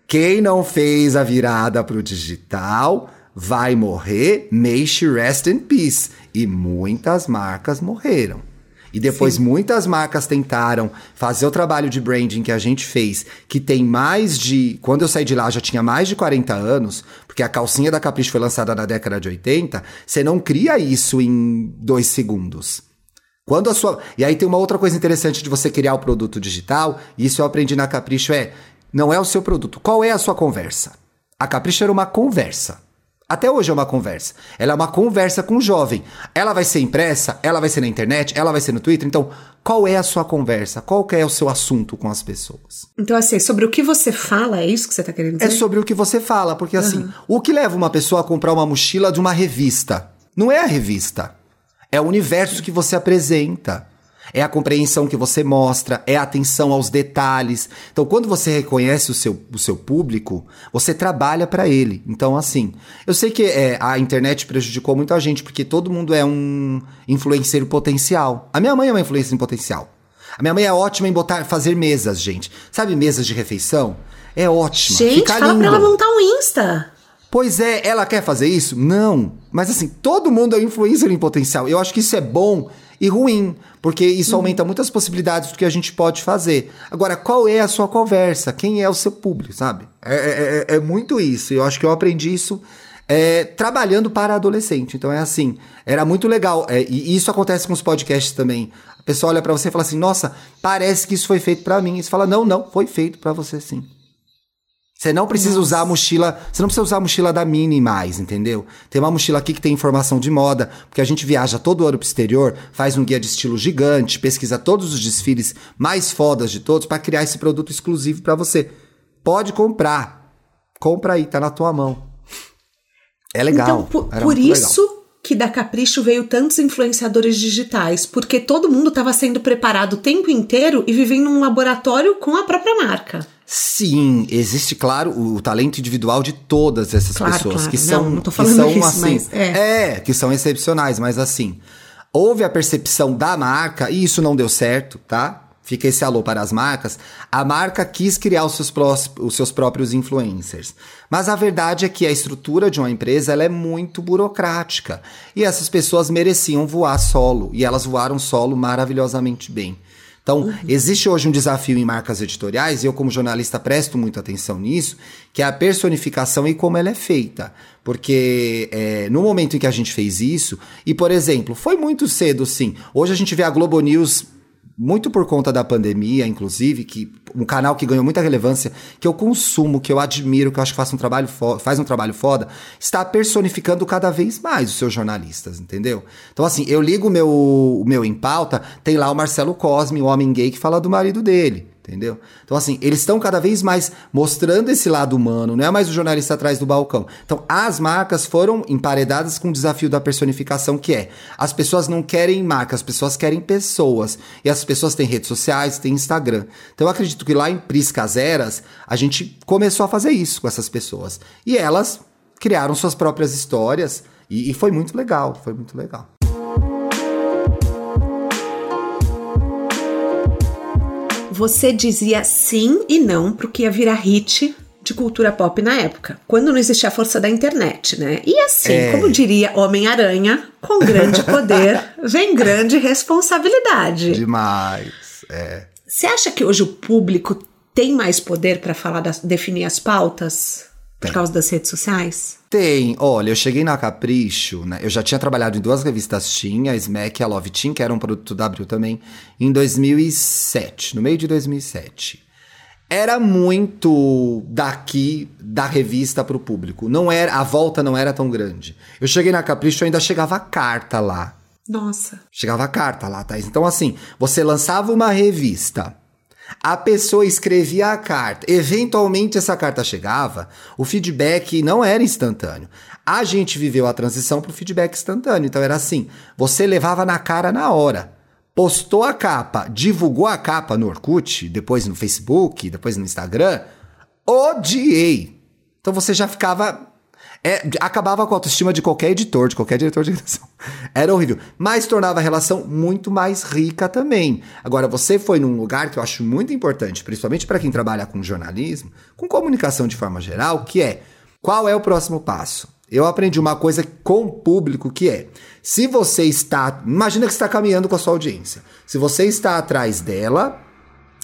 quem não fez a virada pro digital vai morrer, may she rest in peace. E muitas marcas morreram. E depois muitas marcas tentaram fazer o trabalho de branding que a gente fez, que tem mais de. Quando eu saí de lá já tinha mais de 40 anos, porque a calcinha da Capricho foi lançada na década de 80, você não cria isso em dois segundos. Quando a sua. E aí tem uma outra coisa interessante de você criar o produto digital, e isso eu aprendi na Capricho, é. Não é o seu produto. Qual é a sua conversa? A Capricho era uma conversa. Até hoje é uma conversa. Ela é uma conversa com o jovem. Ela vai ser impressa, ela vai ser na internet, ela vai ser no Twitter. Então, qual é a sua conversa? Qual é o seu assunto com as pessoas? Então, assim, sobre o que você fala, é isso que você está querendo dizer? É sobre o que você fala, porque assim, uhum. o que leva uma pessoa a comprar uma mochila de uma revista? Não é a revista. É o universo que você apresenta é a compreensão que você mostra, é a atenção aos detalhes. Então, quando você reconhece o seu, o seu público, você trabalha para ele. Então, assim, eu sei que é, a internet prejudicou muita gente, porque todo mundo é um influencer potencial. A minha mãe é uma influencer em potencial. A minha mãe é ótima em botar, fazer mesas, gente. Sabe mesas de refeição? É ótima. Gente, Fica fala lindo. pra ela montar um Insta. Pois é, ela quer fazer isso? Não. Mas assim, todo mundo é influencer em potencial. Eu acho que isso é bom e ruim, porque isso uhum. aumenta muitas possibilidades do que a gente pode fazer. Agora, qual é a sua conversa? Quem é o seu público, sabe? É, é, é, é muito isso. Eu acho que eu aprendi isso é, trabalhando para adolescente. Então é assim, era muito legal. É, e isso acontece com os podcasts também. A pessoa olha para você e fala assim: Nossa, parece que isso foi feito para mim. E você fala: Não, não, foi feito para você sim. Você não precisa Nossa. usar a mochila, você não precisa usar a mochila da Mini mais, entendeu? Tem uma mochila aqui que tem informação de moda, porque a gente viaja todo ano pro exterior, faz um guia de estilo gigante, pesquisa todos os desfiles mais fodas de todos para criar esse produto exclusivo para você. Pode comprar. Compra aí, tá na tua mão. É legal. Então, por, por isso legal. Que da Capricho veio tantos influenciadores digitais, porque todo mundo estava sendo preparado o tempo inteiro e vivendo num laboratório com a própria marca. Sim, existe, claro, o talento individual de todas essas claro, pessoas claro. que são, não, não que são isso, assim, mas é. é, que são excepcionais, mas assim, houve a percepção da marca e isso não deu certo, tá? Fica esse alô para as marcas. A marca quis criar os seus, prós, os seus próprios influencers. Mas a verdade é que a estrutura de uma empresa ela é muito burocrática. E essas pessoas mereciam voar solo. E elas voaram solo maravilhosamente bem. Então, uhum. existe hoje um desafio em marcas editoriais, e eu, como jornalista, presto muita atenção nisso, que é a personificação e como ela é feita. Porque é, no momento em que a gente fez isso, e por exemplo, foi muito cedo, sim. Hoje a gente vê a Globo News muito por conta da pandemia, inclusive, que um canal que ganhou muita relevância, que eu consumo, que eu admiro, que eu acho que faz um trabalho, faz um trabalho foda, está personificando cada vez mais os seus jornalistas, entendeu? Então, assim, eu ligo o meu, o meu em pauta, tem lá o Marcelo Cosme, o homem gay, que fala do marido dele entendeu? Então, assim, eles estão cada vez mais mostrando esse lado humano, não é mais o jornalista atrás do balcão. Então, as marcas foram emparedadas com o desafio da personificação, que é as pessoas não querem marcas, as pessoas querem pessoas. E as pessoas têm redes sociais, têm Instagram. Então, eu acredito que lá em Priscas Eras, a gente começou a fazer isso com essas pessoas. E elas criaram suas próprias histórias, e, e foi muito legal, foi muito legal. Você dizia sim e não pro que ia virar hit de cultura pop na época, quando não existia a força da internet, né? E assim, é. como diria Homem-Aranha, com grande poder vem grande responsabilidade. Demais, é. Você acha que hoje o público tem mais poder para falar, das, definir as pautas? Por Tem. causa das redes sociais? Tem. Olha, eu cheguei na Capricho, né? Eu já tinha trabalhado em duas revistas Tinha, a Smack e a Love Team, que era um produto da Abril também, em 2007, no meio de 2007. Era muito daqui da revista para o público. Não era, a volta não era tão grande. Eu cheguei na Capricho, ainda chegava carta lá. Nossa. Chegava carta lá, Thais. Então, assim, você lançava uma revista a pessoa escrevia a carta, eventualmente essa carta chegava, o feedback não era instantâneo. A gente viveu a transição para o feedback instantâneo, então era assim: você levava na cara na hora. Postou a capa, divulgou a capa no Orkut, depois no Facebook, depois no Instagram, odiei. Então você já ficava é, acabava com a autoestima de qualquer editor, de qualquer diretor de redação. Era horrível. Mas tornava a relação muito mais rica também. Agora, você foi num lugar que eu acho muito importante, principalmente para quem trabalha com jornalismo, com comunicação de forma geral, que é qual é o próximo passo? Eu aprendi uma coisa com o público que é: se você está. Imagina que está caminhando com a sua audiência. Se você está atrás dela,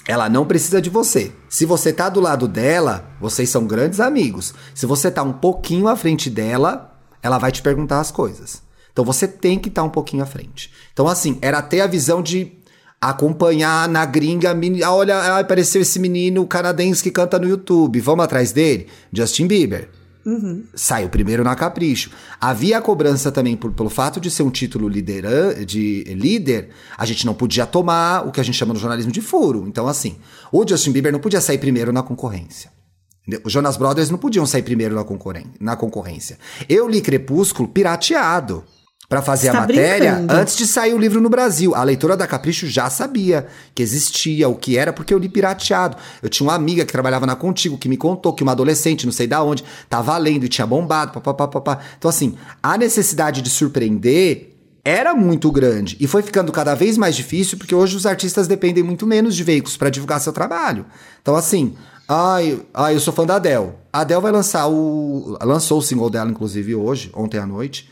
ela não precisa de você. Se você tá do lado dela, vocês são grandes amigos. Se você tá um pouquinho à frente dela, ela vai te perguntar as coisas. Então você tem que estar tá um pouquinho à frente. Então, assim, era ter a visão de acompanhar na gringa. Ah, olha, apareceu esse menino canadense que canta no YouTube. Vamos atrás dele? Justin Bieber. Uhum. Saiu primeiro na Capricho. Havia a cobrança também por, pelo fato de ser um título lideran, de líder, a gente não podia tomar o que a gente chama no jornalismo de furo. Então, assim, o Justin Bieber não podia sair primeiro na concorrência. Os Jonas Brothers não podiam sair primeiro na, na concorrência. Eu li Crepúsculo pirateado para fazer a tá matéria brincando. antes de sair o livro no Brasil. A leitora da Capricho já sabia que existia, o que era, porque eu li pirateado. Eu tinha uma amiga que trabalhava na Contigo que me contou que uma adolescente, não sei da onde, tava lendo e tinha bombado, papapá. Então, assim, a necessidade de surpreender era muito grande e foi ficando cada vez mais difícil porque hoje os artistas dependem muito menos de veículos para divulgar seu trabalho. Então, assim, ai, ai, eu sou fã da Adele. A Adele vai lançar o. lançou o single dela, inclusive, hoje, ontem à noite.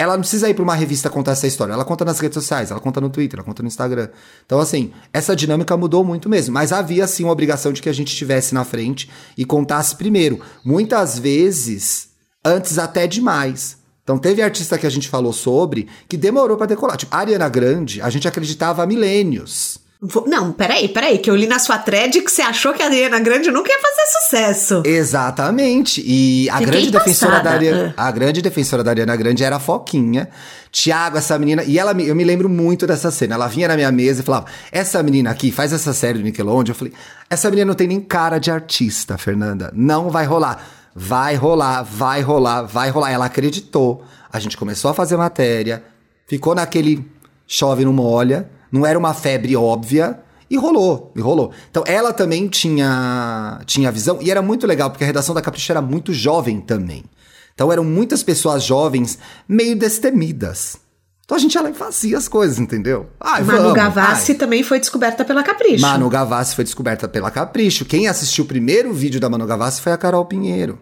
Ela não precisa ir para uma revista contar essa história. Ela conta nas redes sociais, ela conta no Twitter, ela conta no Instagram. Então, assim, essa dinâmica mudou muito mesmo. Mas havia, sim, uma obrigação de que a gente estivesse na frente e contasse primeiro. Muitas vezes, antes até demais. Então, teve artista que a gente falou sobre que demorou para decolar. Tipo, a Ariana Grande, a gente acreditava há milênios. Não, peraí, peraí, que eu li na sua thread que você achou que a Ariana Grande nunca ia fazer sucesso. Exatamente. E a grande defensora da Ariana, a grande defensora da Ariana Grande era a Foquinha. Tiago, essa menina, e ela eu me lembro muito dessa cena. Ela vinha na minha mesa e falava: "Essa menina aqui faz essa série do Nickelodeon". Eu falei: "Essa menina não tem nem cara de artista, Fernanda. Não vai rolar. Vai rolar, vai rolar, vai rolar". Ela acreditou. A gente começou a fazer matéria, ficou naquele chove não molha não era uma febre óbvia. E rolou, e rolou. Então ela também tinha, tinha visão, e era muito legal, porque a redação da Capricho era muito jovem também. Então eram muitas pessoas jovens meio destemidas. Então a gente ia lá e fazia as coisas, entendeu? Ai, Manu vamos, Gavassi ai. também foi descoberta pela Capricho. Manu Gavassi foi descoberta pela Capricho. Quem assistiu o primeiro vídeo da Manu Gavassi foi a Carol Pinheiro.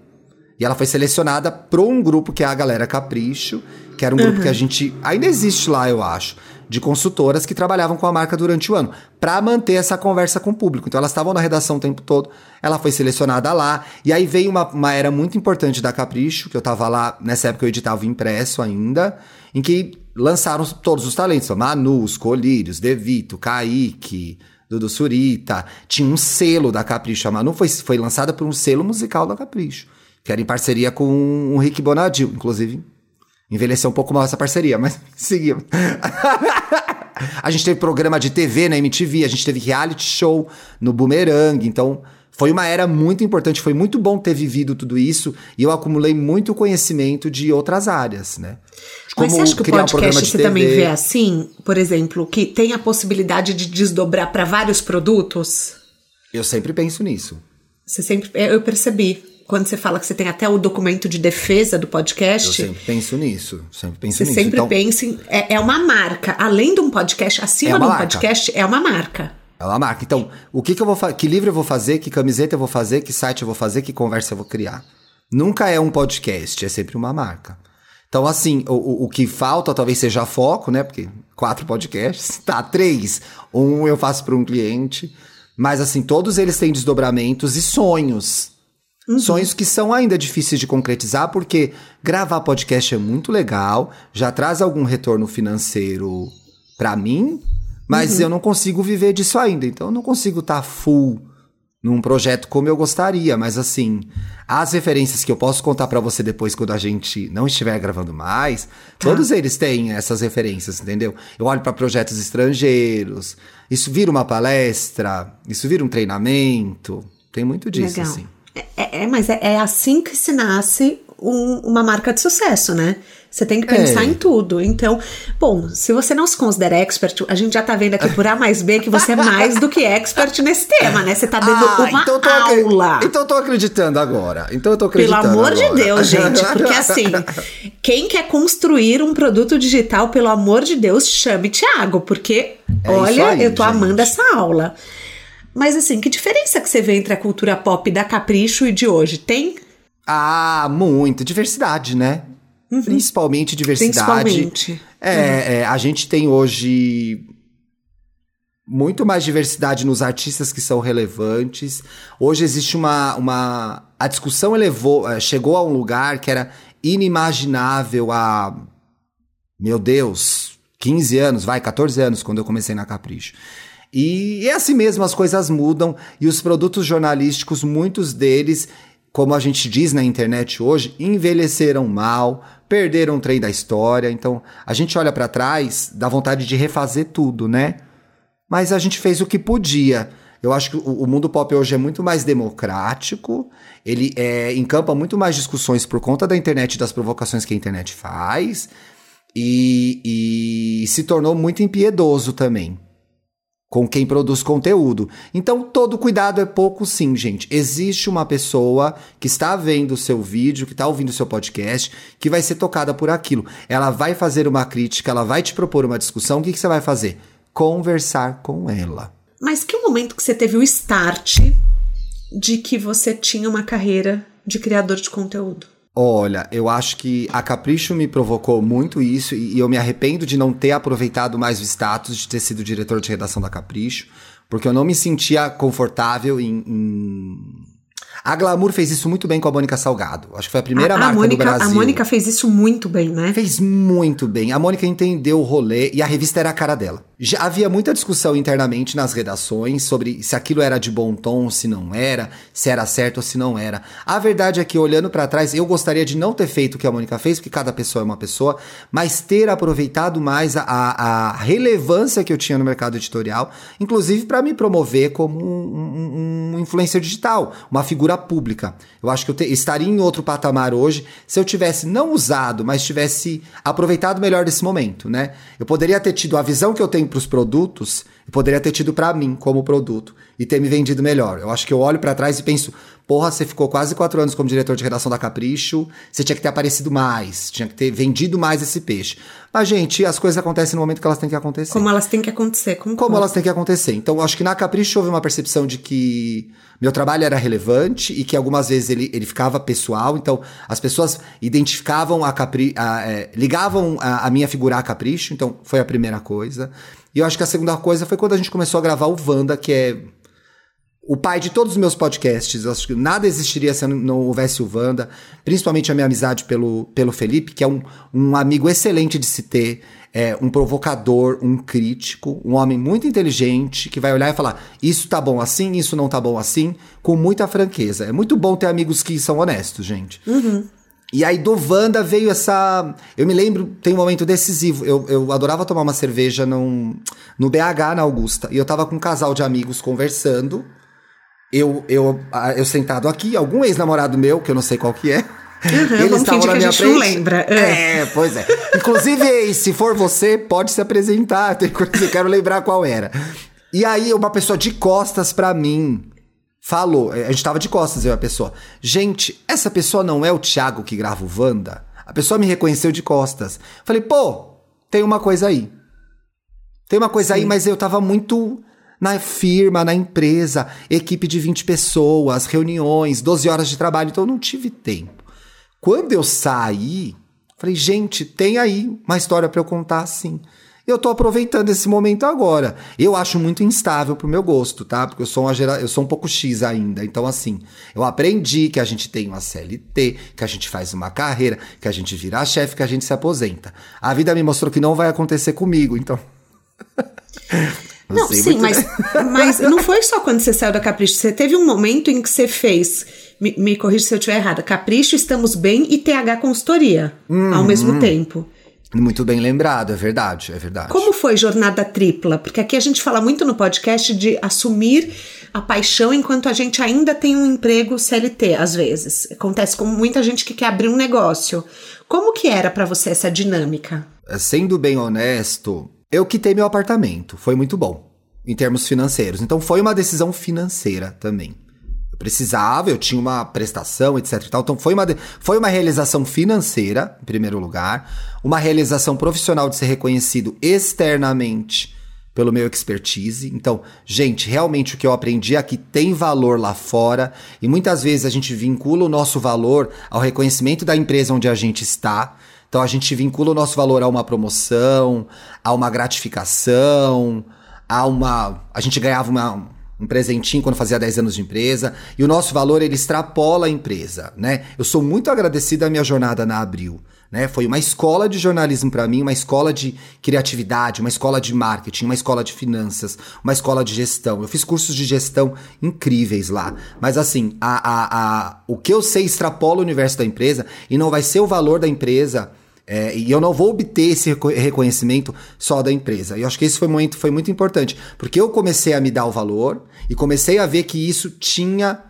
E ela foi selecionada para um grupo que é a Galera Capricho, que era um grupo uhum. que a gente. Ainda existe lá, eu acho de consultoras que trabalhavam com a marca durante o ano, para manter essa conversa com o público. Então elas estavam na redação o tempo todo, ela foi selecionada lá, e aí veio uma, uma era muito importante da Capricho, que eu estava lá, nessa época eu editava impresso ainda, em que lançaram todos os talentos, Manu, os Colírios, Devito, Kaique, Dudu Surita, tinha um selo da Capricho, a Manu foi, foi lançada por um selo musical da Capricho, que era em parceria com o Rick Bonadil, inclusive Envelheceu um pouco mal essa parceria, mas seguimos. a gente teve programa de TV na MTV, a gente teve reality show no Boomerang, então foi uma era muito importante, foi muito bom ter vivido tudo isso e eu acumulei muito conhecimento de outras áreas, né? Mas você acha que o podcast um você também vê assim, por exemplo, que tem a possibilidade de desdobrar para vários produtos? Eu sempre penso nisso. Você sempre, eu percebi quando você fala que você tem até o documento de defesa do podcast. Eu sempre penso nisso. Sempre penso você nisso. sempre então, pensa em. É, é, uma marca. Além de um podcast, acima é de um marca. podcast, é uma marca. É uma marca. Então, o que, que eu vou fazer? Que livro eu vou fazer? Que camiseta eu vou fazer? Que site eu vou fazer? Que conversa eu vou criar? Nunca é um podcast, é sempre uma marca. Então, assim, o, o que falta talvez seja foco, né? Porque quatro podcasts, tá, três. Um eu faço para um cliente. Mas, assim, todos eles têm desdobramentos e sonhos. Uhum. Sonhos que são ainda difíceis de concretizar, porque gravar podcast é muito legal, já traz algum retorno financeiro para mim, mas uhum. eu não consigo viver disso ainda. Então eu não consigo estar tá full num projeto como eu gostaria, mas assim, as referências que eu posso contar para você depois quando a gente não estiver gravando mais, tá. todos eles têm essas referências, entendeu? Eu olho para projetos estrangeiros, isso vira uma palestra, isso vira um treinamento, tem muito disso Legal. assim. É, é, mas é, é, assim que se nasce um, uma marca de sucesso, né? Você tem que pensar é. em tudo. Então, bom, se você não se considera expert, a gente já tá vendo aqui por A mais B que você é mais do que expert nesse tema, né? Você tá dando ah, uma então aula. Então eu tô acreditando agora. Então eu tô acreditando Pelo amor agora. de Deus, gente. Porque assim, quem quer construir um produto digital, pelo amor de Deus, chame Thiago. Porque, é olha, aí, eu tô gente. amando essa aula. Mas assim, que diferença que você vê entre a cultura pop da Capricho e de hoje? Tem? Ah, muito. Diversidade, né? Uhum. Principalmente diversidade. Principalmente. É, uhum. é, a gente tem hoje muito mais diversidade nos artistas que são relevantes. Hoje existe uma. uma a discussão elevou, é, chegou a um lugar que era inimaginável há. Meu Deus, 15 anos, vai, 14 anos, quando eu comecei na Capricho. E é assim mesmo, as coisas mudam e os produtos jornalísticos, muitos deles como a gente diz na internet hoje, envelheceram mal, perderam o trem da história. Então, a gente olha para trás, dá vontade de refazer tudo, né? Mas a gente fez o que podia. Eu acho que o, mundo pop hoje é muito mais democrático, ele é, encampa muito mais discussões por conta da internet e das provocações que a internet faz, e, e se tornou muito impiedoso também com quem produz conteúdo. Então, todo cuidado é pouco sim, gente. Existe uma pessoa que está vendo o seu vídeo, que está ouvindo o seu podcast, que vai ser tocada por aquilo. Ela vai fazer uma crítica, ela vai te propor uma discussão. O que, que você vai fazer? Conversar com ela. Mas que momento que você teve o start de que você tinha uma carreira de criador de conteúdo? Olha, eu acho que a Capricho me provocou muito isso e eu me arrependo de não ter aproveitado mais o status de ter sido diretor de redação da Capricho, porque eu não me sentia confortável em, em a Glamour fez isso muito bem com a Mônica Salgado. Acho que foi a primeira a, marca a Mônica, do Brasil. A Mônica fez isso muito bem, né? Fez muito bem. A Mônica entendeu o rolê e a revista era a cara dela. Já havia muita discussão internamente nas redações sobre se aquilo era de bom tom, se não era, se era certo ou se não era. A verdade é que, olhando para trás, eu gostaria de não ter feito o que a Mônica fez, porque cada pessoa é uma pessoa, mas ter aproveitado mais a, a relevância que eu tinha no mercado editorial, inclusive para me promover como um, um, um influencer digital, uma figura pública. Eu acho que eu te, estaria em outro patamar hoje se eu tivesse não usado, mas tivesse aproveitado melhor desse momento, né? Eu poderia ter tido a visão que eu tenho para os produtos, eu poderia ter tido para mim como produto e ter me vendido melhor. Eu acho que eu olho para trás e penso, porra, você ficou quase quatro anos como diretor de redação da Capricho, você tinha que ter aparecido mais, tinha que ter vendido mais esse peixe. Mas, gente, as coisas acontecem no momento que elas têm que acontecer. Como elas têm que acontecer. Como, como elas têm que acontecer. Então, eu acho que na Capricho houve uma percepção de que meu trabalho era relevante e que algumas vezes ele, ele ficava pessoal. Então, as pessoas identificavam a Capri... A, é, ligavam a, a minha figura a Capricho. Então, foi a primeira coisa. E eu acho que a segunda coisa foi quando a gente começou a gravar o Wanda, que é o pai de todos os meus podcasts. Acho que nada existiria se não houvesse o Wanda. Principalmente a minha amizade pelo, pelo Felipe, que é um, um amigo excelente de se ter. É um provocador, um crítico, um homem muito inteligente que vai olhar e falar: isso tá bom assim, isso não tá bom assim, com muita franqueza. É muito bom ter amigos que são honestos, gente. Uhum. E aí do Wanda veio essa. Eu me lembro, tem um momento decisivo. Eu, eu adorava tomar uma cerveja num, no BH, na Augusta. E eu tava com um casal de amigos conversando eu, eu, eu sentado aqui, algum ex-namorado meu, que eu não sei qual que é. Uhum, Eles estavam na minha frente. Não lembra. É. é, pois é. Inclusive, se for você, pode se apresentar. Eu quero lembrar qual era. E aí, uma pessoa de costas para mim falou. A gente tava de costas, eu e a pessoa. Gente, essa pessoa não é o Thiago que grava o Wanda? A pessoa me reconheceu de costas. Falei, pô, tem uma coisa aí. Tem uma coisa Sim. aí, mas eu tava muito na firma, na empresa, equipe de 20 pessoas, reuniões, 12 horas de trabalho, então eu não tive tempo. Quando eu saí, falei, gente, tem aí uma história para eu contar sim. Eu tô aproveitando esse momento agora. Eu acho muito instável pro meu gosto, tá? Porque eu sou uma gera... eu sou um pouco X ainda. Então, assim, eu aprendi que a gente tem uma CLT, que a gente faz uma carreira, que a gente vira chefe, que a gente se aposenta. A vida me mostrou que não vai acontecer comigo, então. Não, sim, mas, mas não foi só quando você saiu da Capricho. Você teve um momento em que você fez, me, me corrija se eu estiver errada, Capricho, Estamos Bem e TH Consultoria uhum. ao mesmo tempo. Muito bem lembrado, é verdade, é verdade. Como foi jornada tripla? Porque aqui a gente fala muito no podcast de assumir a paixão enquanto a gente ainda tem um emprego CLT, às vezes. Acontece com muita gente que quer abrir um negócio. Como que era para você essa dinâmica? Sendo bem honesto, eu quitei meu apartamento, foi muito bom, em termos financeiros. Então foi uma decisão financeira também. Eu precisava, eu tinha uma prestação, etc e tal. Então foi uma, foi uma realização financeira, em primeiro lugar, uma realização profissional de ser reconhecido externamente pelo meu expertise. Então, gente, realmente o que eu aprendi aqui tem valor lá fora e muitas vezes a gente vincula o nosso valor ao reconhecimento da empresa onde a gente está. Então a gente vincula o nosso valor a uma promoção, a uma gratificação, a uma. A gente ganhava uma, um presentinho quando fazia 10 anos de empresa. E o nosso valor, ele extrapola a empresa, né? Eu sou muito agradecido à minha jornada na Abril. Né? Foi uma escola de jornalismo para mim, uma escola de criatividade, uma escola de marketing, uma escola de finanças, uma escola de gestão. Eu fiz cursos de gestão incríveis lá. Mas assim, a, a, a, o que eu sei extrapola o universo da empresa e não vai ser o valor da empresa é, e eu não vou obter esse reconhecimento só da empresa. E eu acho que esse foi, muito, foi muito importante, porque eu comecei a me dar o valor e comecei a ver que isso tinha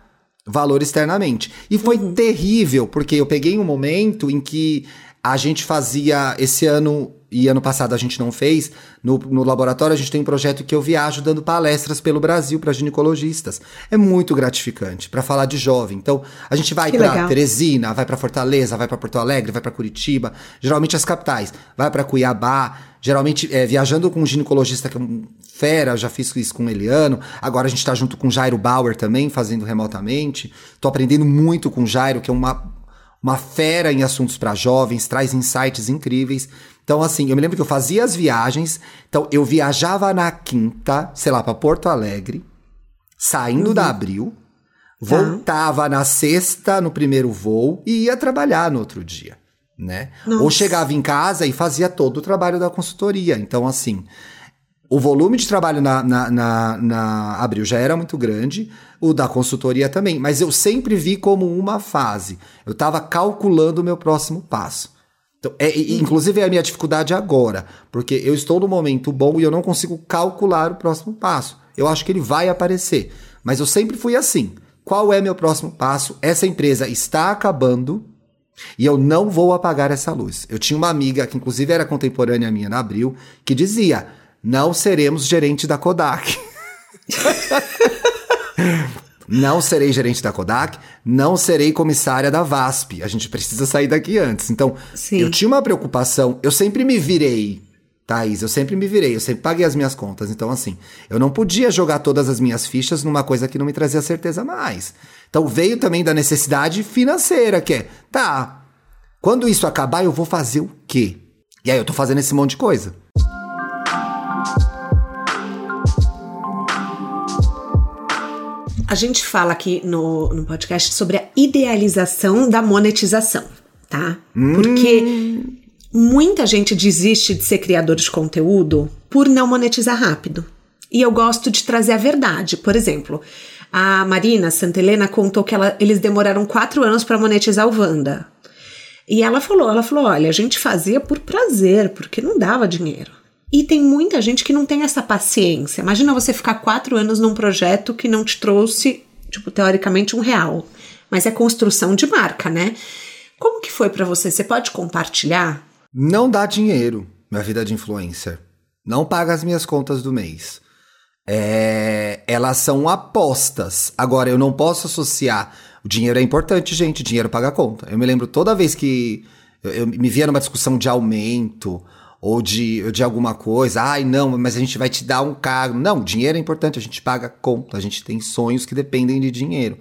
valor externamente. E foi uhum. terrível, porque eu peguei um momento em que a gente fazia esse ano e ano passado a gente não fez, no, no laboratório a gente tem um projeto que eu viajo dando palestras pelo Brasil para ginecologistas. É muito gratificante para falar de jovem. Então, a gente vai para Teresina, vai para Fortaleza, vai para Porto Alegre, vai para Curitiba, geralmente as capitais, vai para Cuiabá, geralmente é, viajando com um ginecologista que é um fera, já fiz isso com o Eliano, agora a gente está junto com o Jairo Bauer também, fazendo remotamente. Tô aprendendo muito com o Jairo, que é uma uma fera em assuntos para jovens, traz insights incríveis. Então, assim, eu me lembro que eu fazia as viagens. Então, eu viajava na quinta, sei lá, para Porto Alegre, saindo uhum. da Abril, tá. voltava na sexta, no primeiro voo, e ia trabalhar no outro dia, né? Nossa. Ou chegava em casa e fazia todo o trabalho da consultoria. Então, assim, o volume de trabalho na, na, na, na Abril já era muito grande, o da consultoria também, mas eu sempre vi como uma fase. Eu estava calculando o meu próximo passo. Então, é, inclusive é a minha dificuldade agora, porque eu estou no momento bom e eu não consigo calcular o próximo passo. Eu acho que ele vai aparecer, mas eu sempre fui assim. Qual é meu próximo passo? Essa empresa está acabando e eu não vou apagar essa luz. Eu tinha uma amiga que inclusive era contemporânea minha na Abril, que dizia: não seremos gerente da Kodak. não serei gerente da Kodak, não serei comissária da VASP. A gente precisa sair daqui antes. Então, Sim. eu tinha uma preocupação, eu sempre me virei, Thaís, eu sempre me virei, eu sempre paguei as minhas contas. Então, assim, eu não podia jogar todas as minhas fichas numa coisa que não me trazia certeza mais. Então, veio também da necessidade financeira, que é, tá, quando isso acabar, eu vou fazer o quê? E aí, eu tô fazendo esse monte de coisa. A gente fala aqui no, no podcast sobre a idealização da monetização, tá? Hum. Porque muita gente desiste de ser criador de conteúdo por não monetizar rápido. E eu gosto de trazer a verdade. Por exemplo, a Marina Santelena contou que ela, eles demoraram quatro anos para monetizar o Wanda. E ela falou, ela falou, olha, a gente fazia por prazer, porque não dava dinheiro. E tem muita gente que não tem essa paciência. Imagina você ficar quatro anos num projeto que não te trouxe, tipo, teoricamente, um real. Mas é construção de marca, né? Como que foi para você? Você pode compartilhar? Não dá dinheiro, minha vida de influencer. Não paga as minhas contas do mês. É, elas são apostas. Agora, eu não posso associar. O dinheiro é importante, gente. Dinheiro paga a conta. Eu me lembro toda vez que eu, eu me via numa discussão de aumento ou de, de alguma coisa. Ai, não, mas a gente vai te dar um cargo. Não, dinheiro é importante, a gente paga conta, a gente tem sonhos que dependem de dinheiro.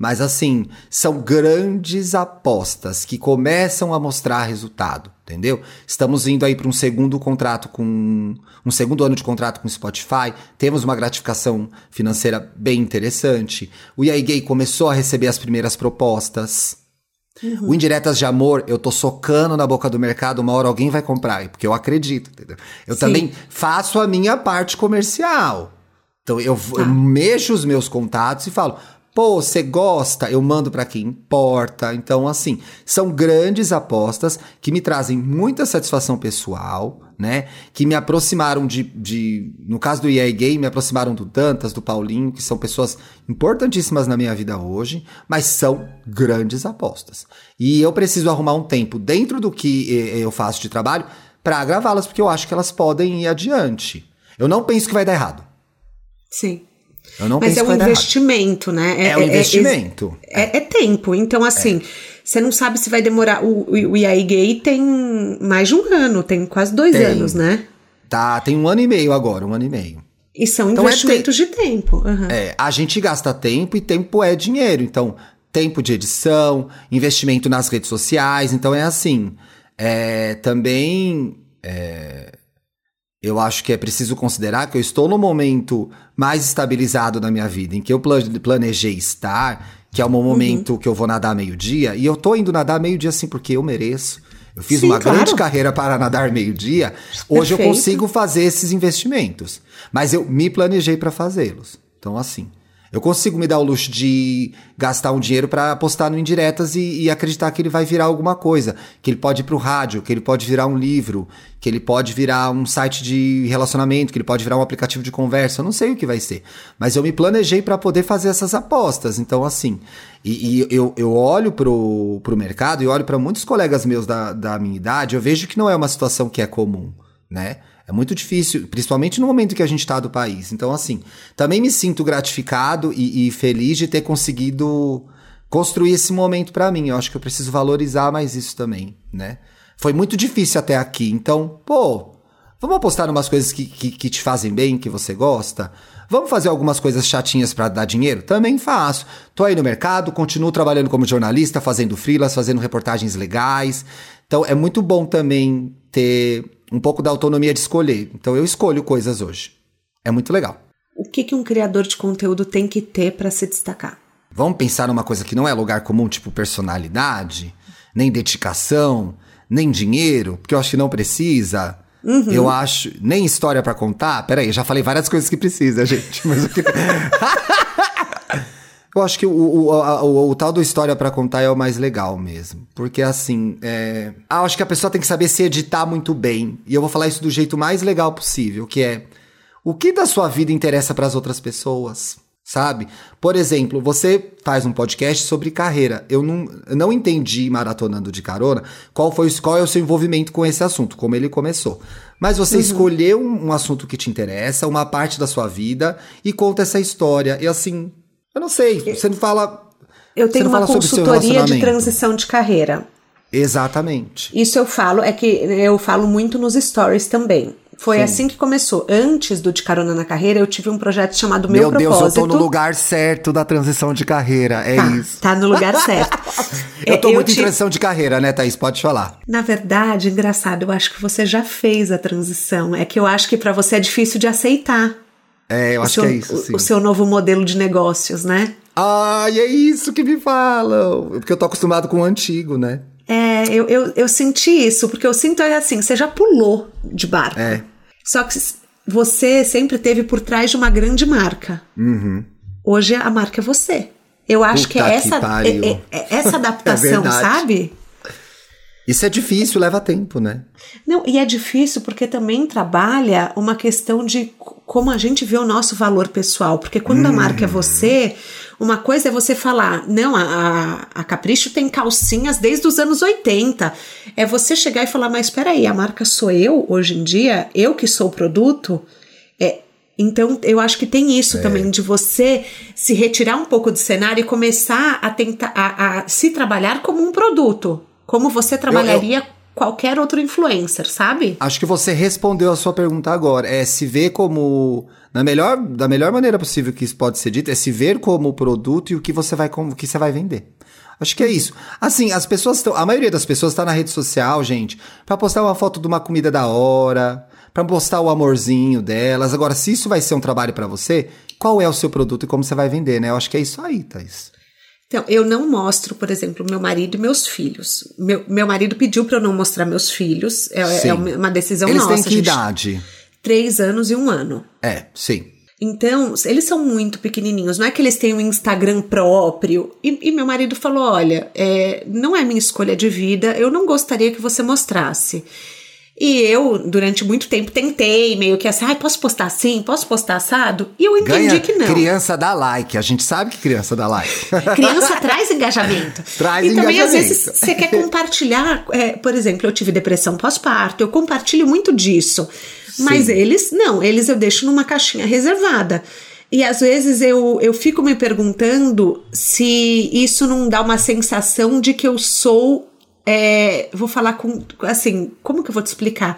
Mas assim, são grandes apostas que começam a mostrar resultado, entendeu? Estamos indo aí para um segundo contrato com um segundo ano de contrato com o Spotify, temos uma gratificação financeira bem interessante. O EA Gay começou a receber as primeiras propostas. Uhum. O indiretas de amor, eu tô socando na boca do mercado, uma hora alguém vai comprar, porque eu acredito, entendeu? Eu Sim. também faço a minha parte comercial. Então eu, eu, tá. mexo os meus contatos e falo: Pô, você gosta? Eu mando para quem importa. Então, assim, são grandes apostas que me trazem muita satisfação pessoal, né? Que me aproximaram de, de no caso do EA Gay, me aproximaram do Dantas, do Paulinho, que são pessoas importantíssimas na minha vida hoje, mas são grandes apostas. E eu preciso arrumar um tempo dentro do que eu faço de trabalho para gravá-las, porque eu acho que elas podem ir adiante. Eu não penso que vai dar errado. Sim. Eu não Mas é um investimento, né? É, é um é, é, investimento. É, é, tempo. Então, assim, você não sabe se vai demorar. O, o, o IAI Gay tem mais de um ano, tem quase dois tem. anos, né? Tá, tem um ano e meio agora, um ano e meio. E são então investimentos te... de tempo. Uhum. É, a gente gasta tempo e tempo é dinheiro. Então, tempo de edição, investimento nas redes sociais. Então, é assim. É, também. É, eu acho que é preciso considerar que eu estou no momento mais estabilizado da minha vida, em que eu planejei estar, que é o momento uhum. que eu vou nadar meio-dia, e eu tô indo nadar meio-dia assim porque eu mereço. Eu fiz Sim, uma claro. grande carreira para nadar meio-dia. Hoje Perfeito. eu consigo fazer esses investimentos. Mas eu me planejei para fazê-los. Então, assim. Eu consigo me dar o luxo de gastar um dinheiro para apostar no indiretas e, e, acreditar que ele vai virar alguma coisa, que ele pode ir para o rádio, que ele pode virar um livro, que ele pode virar um site de relacionamento, que ele pode virar um aplicativo de conversa. Eu não sei o que vai ser, mas eu me planejei para poder fazer essas apostas. Então, assim, e, e eu, eu olho pro, pro mercado e olho para muitos colegas meus da, da minha idade, eu vejo que não é uma situação que é comum, né? É muito difícil, principalmente no momento que a gente está do país. Então, assim, também me sinto gratificado e, e feliz de ter conseguido construir esse momento para mim. Eu acho que eu preciso valorizar mais isso também, né? Foi muito difícil até aqui. Então, pô, vamos apostar em umas coisas que, que, que te fazem bem, que você gosta? Vamos fazer algumas coisas chatinhas para dar dinheiro? Também faço. Tô aí no mercado, continuo trabalhando como jornalista, fazendo freelas, fazendo reportagens legais. Então, é muito bom também ter um pouco da autonomia de escolher. Então eu escolho coisas hoje. É muito legal. O que, que um criador de conteúdo tem que ter para se destacar? Vamos pensar numa coisa que não é lugar comum, tipo personalidade, nem dedicação, nem dinheiro, porque eu acho que não precisa. Uhum. Eu acho. Nem história para contar. Peraí, já falei várias coisas que precisa, gente. Mas o que. Eu acho que o, o, o, o, o tal do história para contar é o mais legal mesmo. Porque assim, é... ah, acho que a pessoa tem que saber se editar muito bem. E eu vou falar isso do jeito mais legal possível, que é o que da sua vida interessa para as outras pessoas, sabe? Por exemplo, você faz um podcast sobre carreira. Eu não, eu não entendi maratonando de carona qual foi qual é o seu envolvimento com esse assunto, como ele começou. Mas você uhum. escolheu um, um assunto que te interessa, uma parte da sua vida e conta essa história. E assim, eu não sei, você não fala. Eu tenho uma consultoria de transição de carreira. Exatamente. Isso eu falo, é que eu falo muito nos stories também. Foi Sim. assim que começou. Antes do De Carona na Carreira, eu tive um projeto chamado Meu, Meu Propósito. Meu Deus, eu tô no lugar certo da transição de carreira. É tá, isso. Tá no lugar certo. eu tô eu muito em transição de carreira, né, Thaís? Pode falar. Na verdade, engraçado, eu acho que você já fez a transição. É que eu acho que para você é difícil de aceitar. É, eu acho seu, que é isso, sim. O, seu novo modelo de negócios, né? Ai, é isso que me falam. Porque eu tô acostumado com o antigo, né? É, eu, eu, eu senti isso, porque eu sinto é assim, você já pulou de barco. É. Só que você sempre teve por trás de uma grande marca. Uhum. Hoje a marca é você. Eu acho Puta que é essa, é, é, é, essa adaptação, é sabe? Isso é difícil, leva tempo, né? Não, e é difícil porque também trabalha uma questão de como a gente vê o nosso valor pessoal. Porque quando hum. a marca é hum. você, uma coisa é você falar, não, a, a Capricho tem calcinhas desde os anos 80. É você chegar e falar, mas espera aí, a marca sou eu hoje em dia, eu que sou o produto. É, então, eu acho que tem isso é. também, de você se retirar um pouco do cenário e começar a tentar a, a se trabalhar como um produto. Como você trabalharia eu, eu, qualquer outro influencer, sabe? Acho que você respondeu a sua pergunta agora. É se ver como. Na melhor, da melhor maneira possível que isso pode ser dito, é se ver como produto e o que você vai, como, que você vai vender. Acho que é isso. Assim, as pessoas estão. A maioria das pessoas está na rede social, gente, para postar uma foto de uma comida da hora, para postar o amorzinho delas. Agora, se isso vai ser um trabalho para você, qual é o seu produto e como você vai vender, né? Eu acho que é isso aí, Thais. Então, eu não mostro, por exemplo, meu marido e meus filhos. Meu, meu marido pediu para eu não mostrar meus filhos. É, é uma decisão eles nossa. Eles têm que idade? Três anos e um ano. É, sim. Então, eles são muito pequenininhos, não é que eles têm um Instagram próprio. E, e meu marido falou: olha, é, não é minha escolha de vida, eu não gostaria que você mostrasse. E eu, durante muito tempo, tentei meio que assim, ah, posso postar assim? Posso postar assado? E eu entendi Ganha que não. Criança dá like, a gente sabe que criança dá like. criança traz engajamento. Traz e engajamento. também, às vezes, você quer compartilhar. É, por exemplo, eu tive depressão pós-parto, eu compartilho muito disso. Mas Sim. eles, não, eles eu deixo numa caixinha reservada. E às vezes eu, eu fico me perguntando se isso não dá uma sensação de que eu sou é, vou falar com, assim, como que eu vou te explicar?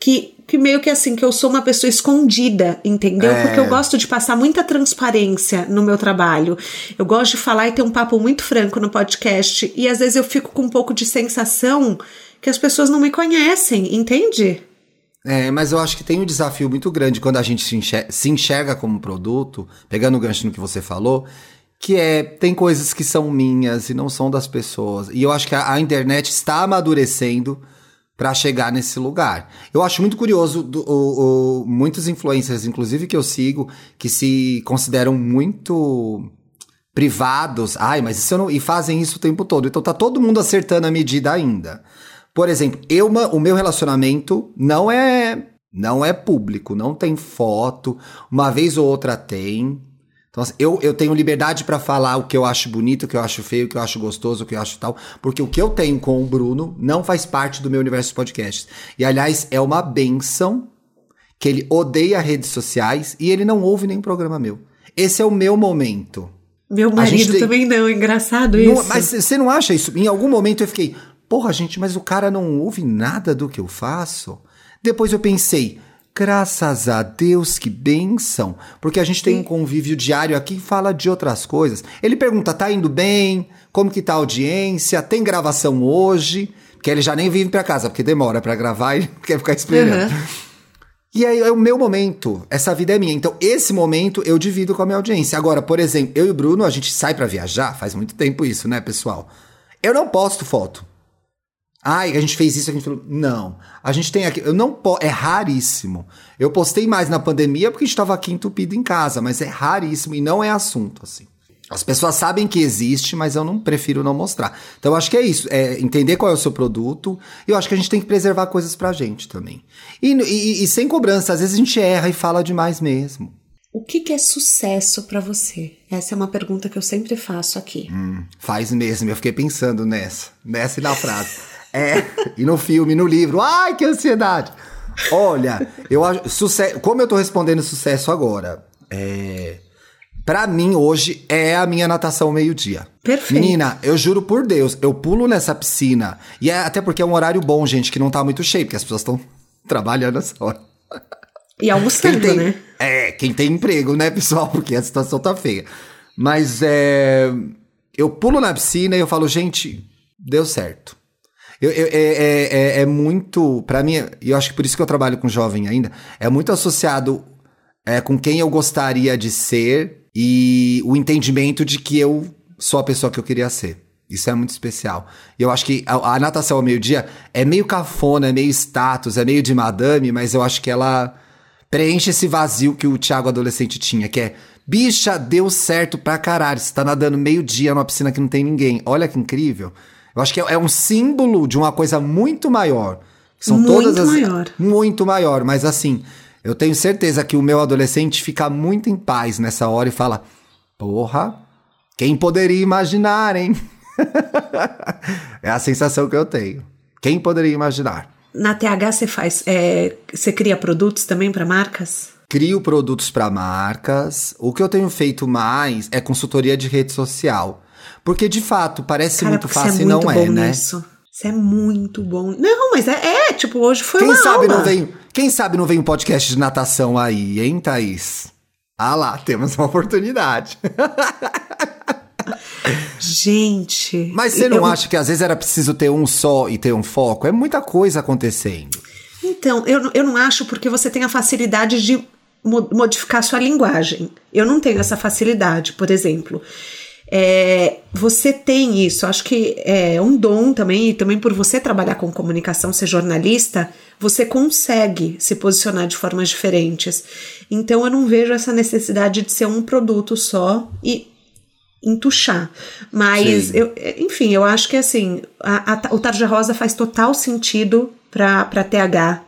Que, que meio que assim, que eu sou uma pessoa escondida, entendeu? É. Porque eu gosto de passar muita transparência no meu trabalho. Eu gosto de falar e ter um papo muito franco no podcast. E às vezes eu fico com um pouco de sensação que as pessoas não me conhecem, entende? É, mas eu acho que tem um desafio muito grande quando a gente se enxerga, se enxerga como produto, pegando o gancho no que você falou, que é tem coisas que são minhas e não são das pessoas. E eu acho que a, a internet está amadurecendo para chegar nesse lugar. Eu acho muito curioso do, o, o, muitos influencers, inclusive que eu sigo, que se consideram muito privados. Ai, mas isso não, e fazem isso o tempo todo. Então tá todo mundo acertando a medida ainda. Por exemplo, eu, o meu relacionamento não é não é público, não tem foto, uma vez ou outra tem. Então, assim, eu, eu tenho liberdade para falar o que eu acho bonito, o que eu acho feio, o que eu acho gostoso, o que eu acho tal, porque o que eu tenho com o Bruno não faz parte do meu universo de podcasts. E, aliás, é uma benção que ele odeia redes sociais e ele não ouve nenhum programa meu. Esse é o meu momento. Meu marido tem... também não, engraçado isso. Não, mas você não acha isso? Em algum momento eu fiquei, Porra, gente, mas o cara não ouve nada do que eu faço? Depois eu pensei, graças a Deus, que benção. Porque a gente tem um convívio diário aqui e fala de outras coisas. Ele pergunta, tá indo bem? Como que tá a audiência? Tem gravação hoje? Que ele já nem vive pra casa, porque demora para gravar e quer ficar esperando. Uhum. E aí é o meu momento. Essa vida é minha. Então, esse momento eu divido com a minha audiência. Agora, por exemplo, eu e o Bruno, a gente sai para viajar, faz muito tempo isso, né, pessoal? Eu não posto foto. Ai, a gente fez isso, a gente falou. Não. A gente tem aqui. Eu não. É raríssimo. Eu postei mais na pandemia porque a gente estava aqui entupido em casa, mas é raríssimo e não é assunto, assim. As pessoas sabem que existe, mas eu não prefiro não mostrar. Então eu acho que é isso, é entender qual é o seu produto. E eu acho que a gente tem que preservar coisas pra gente também. E, e, e sem cobrança, às vezes a gente erra e fala demais mesmo. O que, que é sucesso para você? Essa é uma pergunta que eu sempre faço aqui. Hum, faz mesmo, eu fiquei pensando nessa, nessa e na frase. É, e no filme, no livro. Ai, que ansiedade! Olha, eu acho. Sucesso, como eu tô respondendo sucesso agora? É. Pra mim, hoje, é a minha natação meio-dia. Perfeito. Menina, eu juro por Deus, eu pulo nessa piscina. E é até porque é um horário bom, gente, que não tá muito cheio, porque as pessoas estão trabalhando essa hora. E almoçando, tem, né? É, quem tem emprego, né, pessoal? Porque a situação tá feia. Mas é. Eu pulo na piscina e eu falo, gente, deu certo. Eu, eu, é, é, é, é, muito, para mim, e eu acho que por isso que eu trabalho com jovem ainda, é muito associado é, com quem eu gostaria de ser e o entendimento de que eu sou a pessoa que eu queria ser. Isso é muito especial. E eu acho que a, a natação ao meio-dia é meio cafona, é meio status, é meio de madame, mas eu acho que ela preenche esse vazio que o Thiago adolescente tinha, que é bicha, deu certo pra caralho. Você tá nadando meio-dia numa piscina que não tem ninguém. Olha que incrível. Eu acho que é, é um símbolo de uma coisa muito maior. São muito todas as, maior. Muito maior, mas assim, eu tenho certeza que o meu adolescente fica muito em paz nessa hora e fala: Porra, quem poderia imaginar, hein? é a sensação que eu tenho. Quem poderia imaginar? Na TH você faz, é, você cria produtos também para marcas? Crio produtos para marcas. O que eu tenho feito mais é consultoria de rede social. Porque, de fato, parece Cara, muito fácil e é não é, né? Nisso. Você é muito bom. Não, mas é, é tipo, hoje foi quem uma sabe. Não vem, quem sabe não vem um podcast de natação aí, hein, Thaís? Ah lá, temos uma oportunidade. Gente. Mas você não eu... acha que às vezes era preciso ter um só e ter um foco? É muita coisa acontecendo. Então, eu, eu não acho porque você tem a facilidade de modificar sua linguagem. Eu não tenho essa facilidade, por exemplo. É, você tem isso, acho que é um dom também, e também por você trabalhar com comunicação, ser jornalista, você consegue se posicionar de formas diferentes. Então eu não vejo essa necessidade de ser um produto só e entuchar. Mas, eu, enfim, eu acho que assim, a, a, o Tarja Rosa faz total sentido para TH.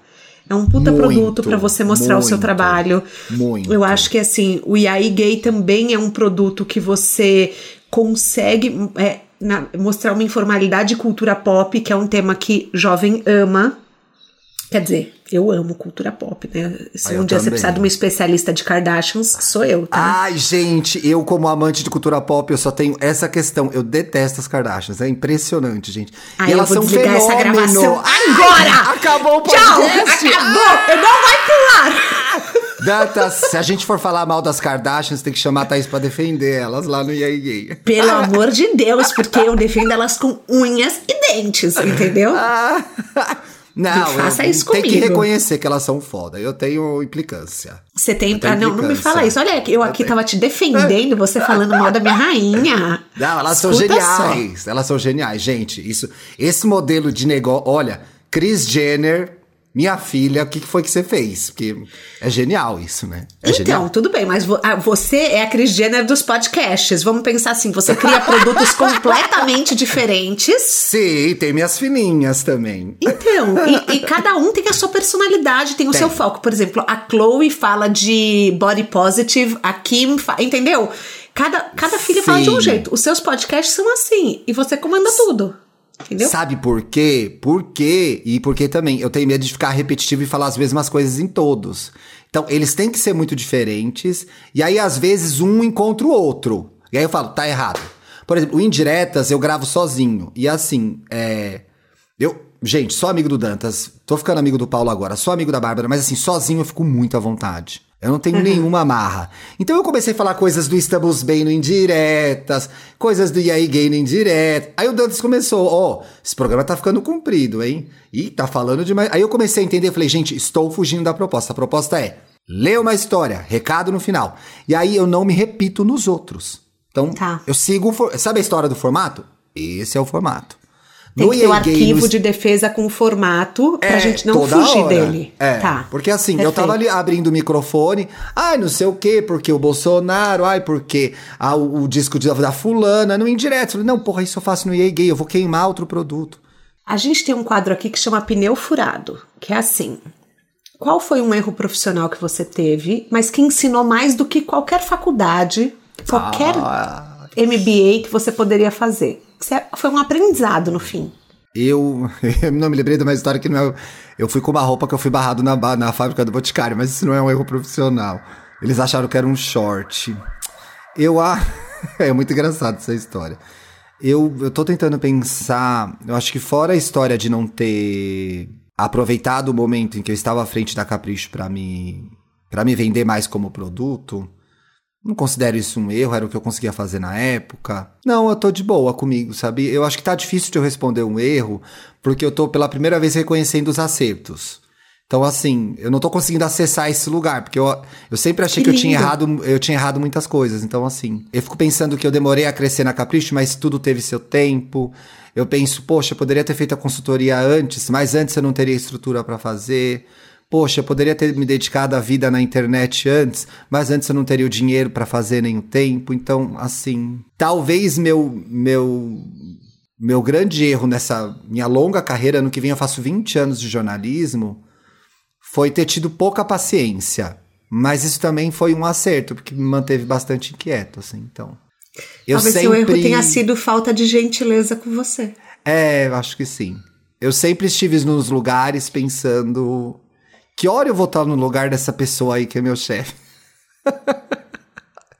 É um puta muito, produto para você mostrar muito, o seu trabalho. Muito. Eu acho que assim, o IAI Gay também é um produto que você consegue é, na, mostrar uma informalidade de cultura pop, que é um tema que jovem ama. Quer dizer, eu amo cultura pop, né? Se ah, um dia também. você precisar de uma especialista de Kardashians, sou eu, tá? Ai, gente, eu como amante de cultura pop, eu só tenho essa questão. Eu detesto as Kardashians, é impressionante, gente. Ai, e elas eu vou são desligar fenômeno. essa gravação agora! Ai, acabou o podcast! Tchau, acabou! Eu não vai pular! Data, se a gente for falar mal das Kardashians, tem que chamar a Thaís pra defender elas lá no Yay. Pelo amor de Deus, porque eu defendo elas com unhas e dentes, entendeu? Não, faça eu, isso tem comigo. que reconhecer que elas são foda. Eu tenho implicância. Você tem. Eu Ah, não, não me fala isso. Olha, eu aqui tenho. tava te defendendo, você falando mal da minha rainha. Não, elas são Escuta só. geniais. Elas são geniais, gente. Isso, esse modelo de negócio. Olha, Chris Jenner, minha filha, o que foi que você fez? Porque é genial isso, né? É Então, genial. tudo bem, mas vo- ah, você é a Cris Jenner dos podcasts. Vamos pensar assim: você cria produtos completamente diferentes. Sim, tem minhas filhinhas também. Então, e, e cada um tem a sua personalidade, tem o Tem. seu foco. Por exemplo, a Chloe fala de body positive, a Kim, entendeu? Cada, cada filha fala de um Sim. jeito. Os seus podcasts são assim, e você comanda tudo. Entendeu? Sabe por quê? Por quê? E porque também eu tenho medo de ficar repetitivo e falar as mesmas coisas em todos. Então, eles têm que ser muito diferentes. E aí, às vezes, um encontra o outro. E aí eu falo, tá errado. Por exemplo, o Indiretas eu gravo sozinho. E assim, é. Eu. Gente, sou amigo do Dantas. Tô ficando amigo do Paulo agora. Sou amigo da Bárbara, mas assim, sozinho eu fico muito à vontade. Eu não tenho nenhuma amarra. Então eu comecei a falar coisas do Estamos Bem no Indiretas, coisas do E aí Gay no Indireto. Aí o Dantas começou, ó, esse programa tá ficando comprido, hein? Ih, tá falando demais. Aí eu comecei a entender, falei, gente, estou fugindo da proposta. A proposta é, lê uma história, recado no final. E aí eu não me repito nos outros. Então, Tá. eu sigo, sabe a história do formato? Esse é o formato. Tem No que ter o arquivo no de defesa com formato pra é, gente não fugir hora. dele. É, tá. porque assim, eu tava ali abrindo o microfone, ai, não sei o quê, porque o Bolsonaro, ai, porque o, o disco de- da fulana, no indireto. Falei, não, porra, isso eu faço no EA Gay, eu vou queimar outro produto. A gente tem um quadro aqui que chama Pneu Furado, que é assim. Qual foi um erro profissional que você teve, mas que ensinou mais do que qualquer faculdade, qualquer Ah, MBA que você poderia fazer? Você- Foi um aprendizado no fim. eu, eu não me lembrei de uma história que não é. Eu fui com uma roupa que eu fui barrado na, na fábrica do Boticário, mas isso não é um erro profissional. Eles acharam que era um short. Eu a. É muito engraçado essa história. Eu, eu tô tentando pensar. Eu acho que fora a história de não ter aproveitado o momento em que eu estava à frente da Capricho pra me, pra me vender mais como produto. Não considero isso um erro, era o que eu conseguia fazer na época. Não, eu tô de boa comigo, sabe? Eu acho que tá difícil de eu responder um erro, porque eu tô pela primeira vez reconhecendo os acertos. Então, assim, eu não tô conseguindo acessar esse lugar, porque eu, eu sempre achei Que que, eu tinha errado, eu tinha errado muitas coisas. Então, assim, eu fico pensando que eu demorei a crescer na Capricho, mas tudo teve seu tempo. Eu penso, poxa, eu poderia ter feito a consultoria antes, mas antes eu não teria estrutura pra fazer. Poxa, eu poderia ter me dedicado à vida na internet antes, mas antes eu não teria o dinheiro pra fazer nem o tempo. Então, assim, talvez meu meu meu grande erro nessa minha longa carreira, ano que vem eu faço 20 anos de jornalismo, foi ter tido pouca paciência. Mas isso também foi um acerto, porque me manteve bastante inquieto, assim, então. Eu Talvez sempre seu erro tenha sido falta de gentileza com você. É, eu acho que sim. Eu sempre estive nos lugares pensando que hora eu vou estar no lugar dessa pessoa aí que é meu chefe. Eu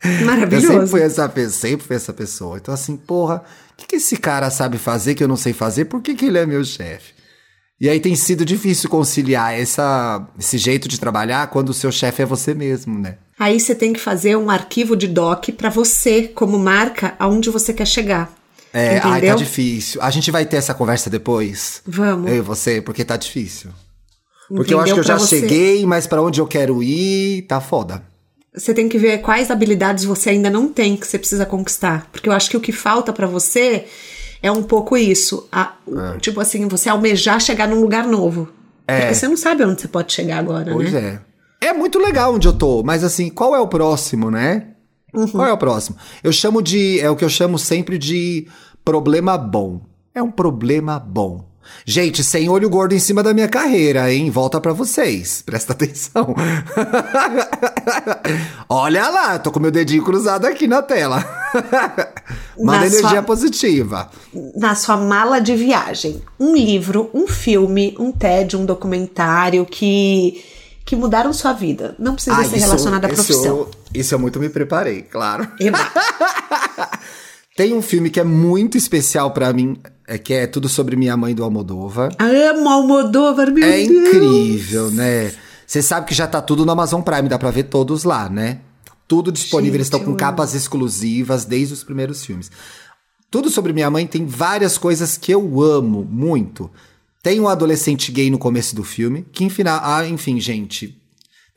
sempre Maravilhoso. fui essa sempre fui essa pessoa. Então, assim, porra, o que, que esse cara sabe fazer que eu não sei fazer? Por que, que ele é meu chefe? E aí tem sido difícil conciliar essa, esse jeito de trabalhar quando o seu chefe é você mesmo, né? Aí você tem que fazer um arquivo de doc pra você, como marca, aonde você quer chegar. É, ai, tá difícil. A gente vai ter essa conversa depois? Vamos. Eu e você, porque tá difícil. Porque eu acho que eu já você- cheguei, mas pra onde eu quero ir, tá foda. Você tem que ver quais habilidades você ainda não tem que você precisa conquistar. Porque eu acho que o que falta pra você é um pouco isso. A- É. Tipo assim, você almejar chegar num lugar novo. Porque você não sabe onde você pode chegar agora, Pois né? é. É muito legal onde eu tô, mas assim, qual é o próximo, né? Uhum. Qual é o próximo? Eu chamo de. É o que eu chamo sempre de problema bom. É um problema bom. Gente, sem olho gordo em cima da minha carreira, hein? Volta pra vocês. Presta atenção. Olha lá, tô com meu dedinho cruzado aqui na tela. Manda Na energia sua- positiva. Na sua mala de viagem. Um livro, um filme, um TED, um documentário que, que mudaram sua vida. Não precisa Ah, ser isso- relacionado à profissão. Isso eu muito me preparei, claro. Tem um filme que é muito especial pra mim, é que é tudo sobre minha mãe do Almodóvar. Amo Almodóvar, meu É Deus. incrível, né? Você sabe que já tá tudo no Amazon Prime, dá pra ver todos lá, né? Tudo disponível, Gente, eles estão com capas exclusivas desde os primeiros filmes. Tudo sobre minha mãe tem várias coisas que eu amo muito. Tem um adolescente gay no começo do filme, que enfim, ah, enfim, gente,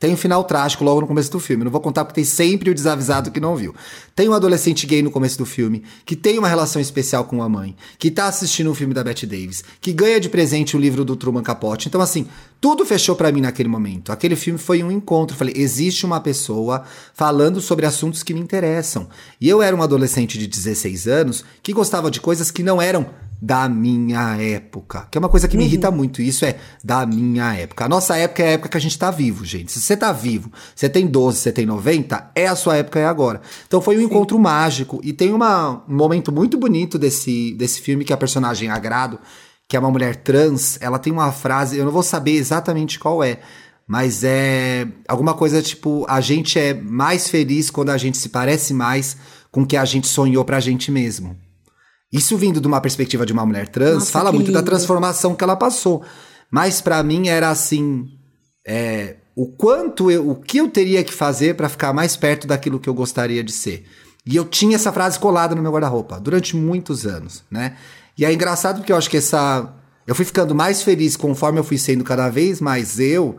tem um final trágico logo no começo do filme. Não vou contar porque tem sempre o desavisado que não viu. Tem um adolescente gay no começo do filme, que tem uma relação especial com a mãe, que tá assistindo um filme da Bette Davis, que ganha de presente o livro do Truman Capote. Então, assim, tudo fechou para mim naquele momento. Aquele filme foi um encontro. Falei, existe uma pessoa falando sobre assuntos que me interessam. E eu era um adolescente de 16 anos que gostava de coisas que não eram da minha época. Que é uma coisa que me irrita uhum. muito. Isso é da minha época. A nossa época é a época que a gente tá vivo, gente. Se você tá vivo, você tem 12, você tem 90, é a sua época, é agora. Então foi um Sim. encontro mágico. E tem uma, um momento muito bonito desse, desse filme que a personagem Agrado, que é uma mulher trans, ela tem uma frase, eu não vou saber exatamente qual é. Mas é alguma coisa tipo: a gente é mais feliz quando a gente se parece mais com o que a gente sonhou pra gente mesmo. Isso vindo de uma perspectiva de uma mulher trans, Nossa, fala muito lindo. da transformação que ela passou. Mas para mim era assim, é, o quanto eu, o que eu teria que fazer para ficar mais perto daquilo que eu gostaria de ser. E eu tinha essa frase colada no meu guarda-roupa durante muitos anos, né? E é engraçado porque eu acho que essa eu fui ficando mais feliz conforme eu fui sendo cada vez mais eu,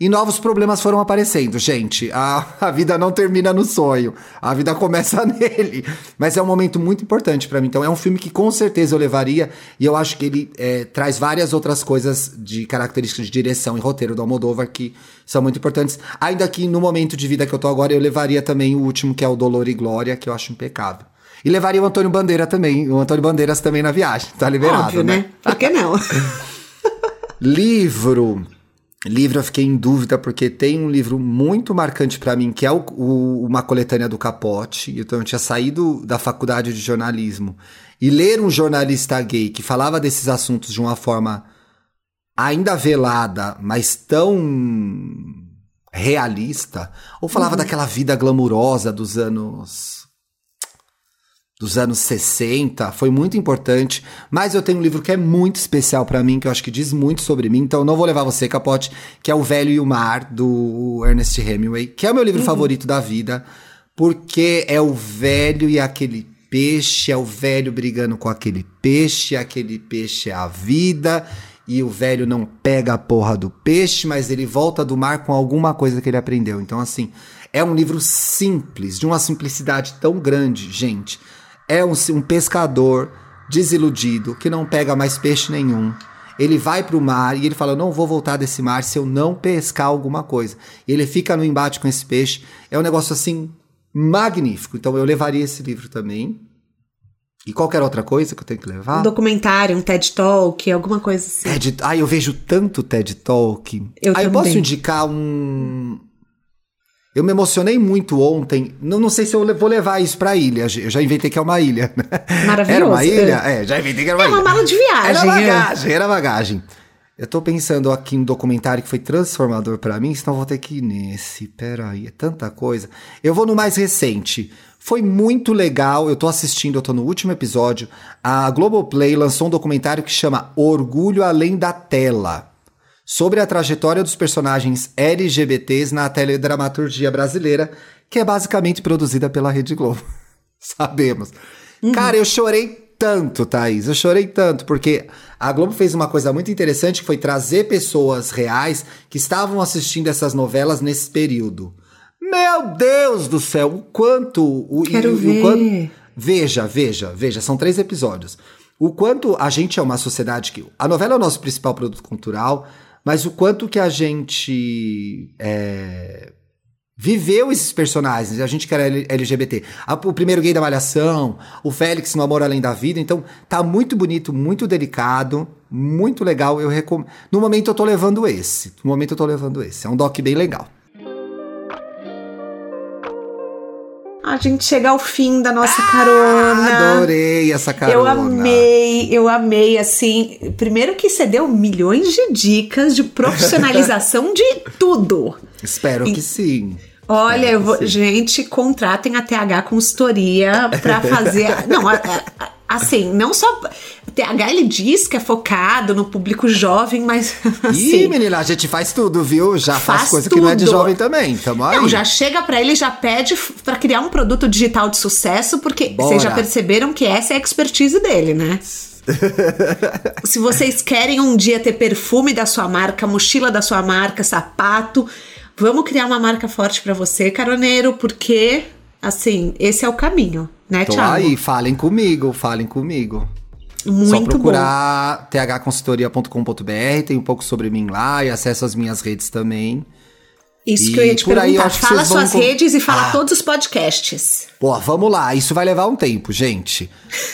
e novos problemas foram aparecendo, gente. A, a vida não termina no sonho, a vida começa nele. Mas é um momento muito importante para mim. Então, é um filme que com certeza eu levaria, e eu acho que ele é, traz várias outras coisas de características de direção e roteiro do Almodóvar que são muito importantes. Ainda que no momento de vida que eu tô agora, eu levaria também o último, que é o Dolor e Glória, que eu acho impecável. E levaria o Antônio Bandeira também, o Antônio Bandeiras também na viagem, tá liberado, Óbvio, né? né? Por que não? Livro. Livro eu fiquei em dúvida porque tem um livro muito marcante para mim que é o, o, uma coletânea do Capote. Então eu tinha saído da faculdade de jornalismo e ler um jornalista gay que falava desses assuntos de uma forma ainda velada, mas tão realista, ou falava uhum. daquela vida glamurosa dos anos dos anos 60, foi muito importante, mas eu tenho um livro que é muito especial para mim, que eu acho que diz muito sobre mim, então não vou levar você, Capote, que é O Velho e o Mar, do Ernest Hemingway, que é o meu livro uhum. favorito da vida, porque é o velho e aquele peixe, é o velho brigando com aquele peixe, aquele peixe é a vida, e o velho não pega a porra do peixe, mas ele volta do mar com alguma coisa que ele aprendeu. Então, assim, é um livro simples, de uma simplicidade tão grande, gente é um, um pescador desiludido que não pega mais peixe nenhum. Ele vai para o mar e ele fala: Não vou voltar desse mar se eu não pescar alguma coisa. E ele fica no embate com esse peixe. É um negócio assim magnífico. Então eu levaria esse livro também. E qualquer outra coisa que eu tenho que levar? Um documentário, um TED Talk, alguma coisa assim. TED, ah, eu vejo tanto TED Talk. Eu ah, eu posso indicar um, eu me emocionei muito ontem. Não, não sei se eu vou levar isso pra ilha. Eu já inventei que é uma ilha. Maravilhoso. Era uma ilha? É, já inventei que era uma é ilha. É uma mala de viagem. Era bagagem, era bagagem. Eu tô pensando aqui no documentário que foi transformador para mim, senão vou ter que ir nesse. Peraí, é tanta coisa. Eu vou no mais recente. Foi muito legal, eu tô assistindo, eu tô no último episódio. A Globoplay lançou um documentário que chama Orgulho Além da Tela sobre a trajetória dos personagens LGBTs na teledramaturgia brasileira, que é basicamente produzida pela Rede Globo. Sabemos. Uhum. Cara, eu chorei tanto, Thaís. Eu chorei tanto, porque a Globo fez uma coisa muito interessante que foi trazer pessoas reais que estavam assistindo essas novelas nesse período. Meu Deus do céu, o quanto. O, Quero o, ver. O quanto, veja, veja, veja, são três episódios. O quanto a gente é uma sociedade que. A novela é o nosso principal produto cultural mas o quanto que a gente é, viveu esses personagens, a gente que era LGBT. O primeiro gay da Malhação, o Félix no Amor Além da Vida. Então, tá muito bonito, muito delicado, muito legal. Eu recomendo. No momento eu tô levando esse. No momento eu tô levando esse. É um doc bem legal. A gente chega ao fim da nossa ah, carona. Adorei essa carona. Eu amei, eu amei, assim. Primeiro que você deu milhões de dicas de profissionalização de tudo. Espero e, que sim. Olha, eu vou, gente, contratem a TH Consultoria para fazer. não, a, a, assim, não só. TH ele diz que é focado no público jovem, mas. Assim, Ih, menina, a gente faz tudo, viu? Já faz, faz coisa tudo. que não é de jovem também. Tamo aí. Não, já chega para ele já pede para criar um produto digital de sucesso, porque Bora. vocês já perceberam que essa é a expertise dele, né? Se vocês querem um dia ter perfume da sua marca, mochila da sua marca, sapato, vamos criar uma marca forte para você, caroneiro, porque assim, esse é o caminho, né, Tô Thiago? aí, falem comigo, falem comigo. Muito Só procurar thconsultoria.com.br, tem um pouco sobre mim lá e acesso às minhas redes também. Isso E que eu ia te por aí eu perguntar. acho que Fala suas com- redes e fala Ah. todos os podcasts. Pô, vamos lá, isso vai levar um tempo, gente.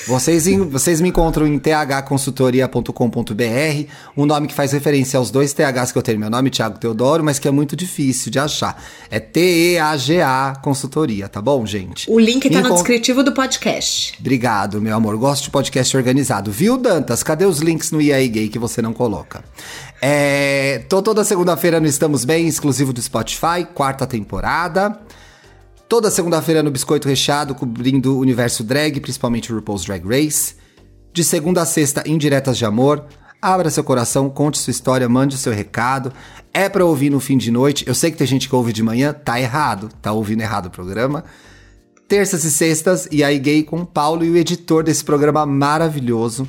Vocês, em- vocês me encontram em thconsultoria.com.br, um nome que faz referência aos dois THs que eu tenho. Meu nome é Thiago Teodoro, mas que é muito difícil de achar. É T-E-A-G-A Consultoria, tá bom, gente? O link Me tá no encont- descritivo do podcast. Obrigado, meu amor. Gosto de podcast organizado. Viu, Dantas? Cadê os links no EA Gay que você não coloca? É, tô toda segunda-feira no Estamos Bem, exclusivo do Spotify, quarta temporada. Toda segunda-feira no Biscoito Recheado, cobrindo o universo drag, principalmente o RuPaul's Drag Race. De segunda a sexta, Indiretas de Amor. Abra seu coração, conte sua história, mande o seu recado. É pra ouvir no fim de noite. Eu sei que tem gente que ouve de manhã, tá errado. Tá ouvindo errado o programa terças e sextas, e aí gay com o Paulo e o editor desse programa maravilhoso.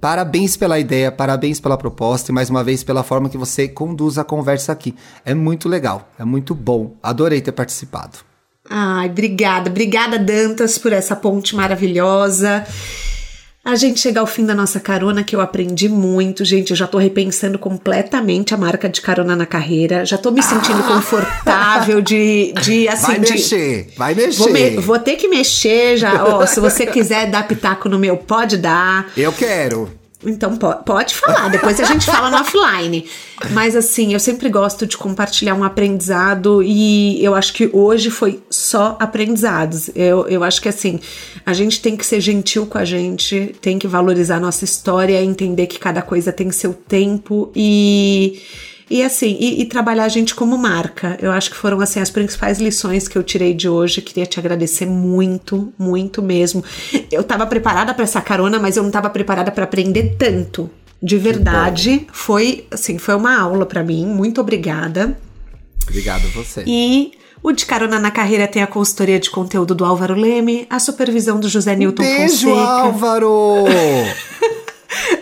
Parabéns pela ideia, parabéns pela proposta e mais uma vez pela forma que você conduz a conversa aqui. É muito legal, é muito bom. Adorei ter participado. Ai, obrigada. Obrigada, Dantas, por essa ponte maravilhosa. A gente chega ao fim da nossa carona, que eu aprendi muito, gente. Eu já tô repensando completamente a marca de carona na carreira. Já tô me sentindo confortável de, de assim. vai de- mexer, vai mexer. Vou, me- vou ter que mexer já. Ó, se você quiser dar pitaco no meu, pode dar. Eu quero. Então po- pode falar, depois a gente fala no offline. Mas assim, eu sempre gosto de compartilhar um aprendizado e eu acho que hoje foi só aprendizados. Eu, eu acho que assim, a gente tem que ser gentil com a gente, tem que valorizar a nossa história, entender que cada coisa tem seu tempo e. E assim, e, e trabalhar a gente como marca. Eu acho que foram assim as principais lições que eu tirei de hoje. Queria te agradecer muito, muito mesmo. Eu tava preparada para essa carona, mas eu não tava preparada para aprender tanto. De verdade, foi assim, foi uma aula para mim. Muito obrigada. Obrigado a você. E o de carona na carreira tem a consultoria de conteúdo do Álvaro Leme, a supervisão do José Newton Beijo, Fonseca. Álvaro!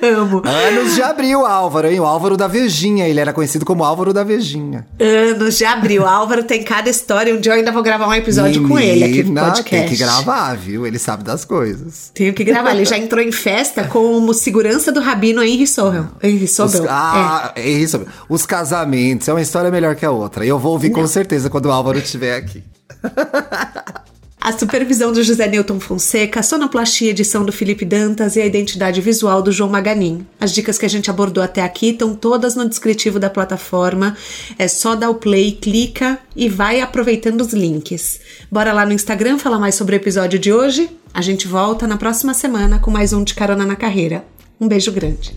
Amo. Anos de abril, Álvaro, hein? O Álvaro da Vejinha. Ele era conhecido como Álvaro da Vejinha. Anos de abril. O Álvaro tem cada história. Um dia eu ainda vou gravar um episódio com ele aqui no Menina, podcast. Tem que gravar, viu? Ele sabe das coisas. Tenho que gravar. Ele já entrou em festa como segurança do Rabino Henry Sobel. Henry Sobel. é. ah, é isso. Os casamentos é uma história melhor que a outra. E eu vou ouvir com certeza quando o Álvaro estiver aqui. A supervisão do José Newton Fonseca, a sonoplastia edição do Felipe Dantas e a identidade visual do João Maganin. As dicas que a gente abordou até aqui estão todas no descritivo da plataforma. É só dar o play, clica e vai aproveitando os links. Bora lá no Instagram falar mais sobre o episódio de hoje? A gente volta na próxima semana com mais um de Carona na Carreira. Um beijo grande.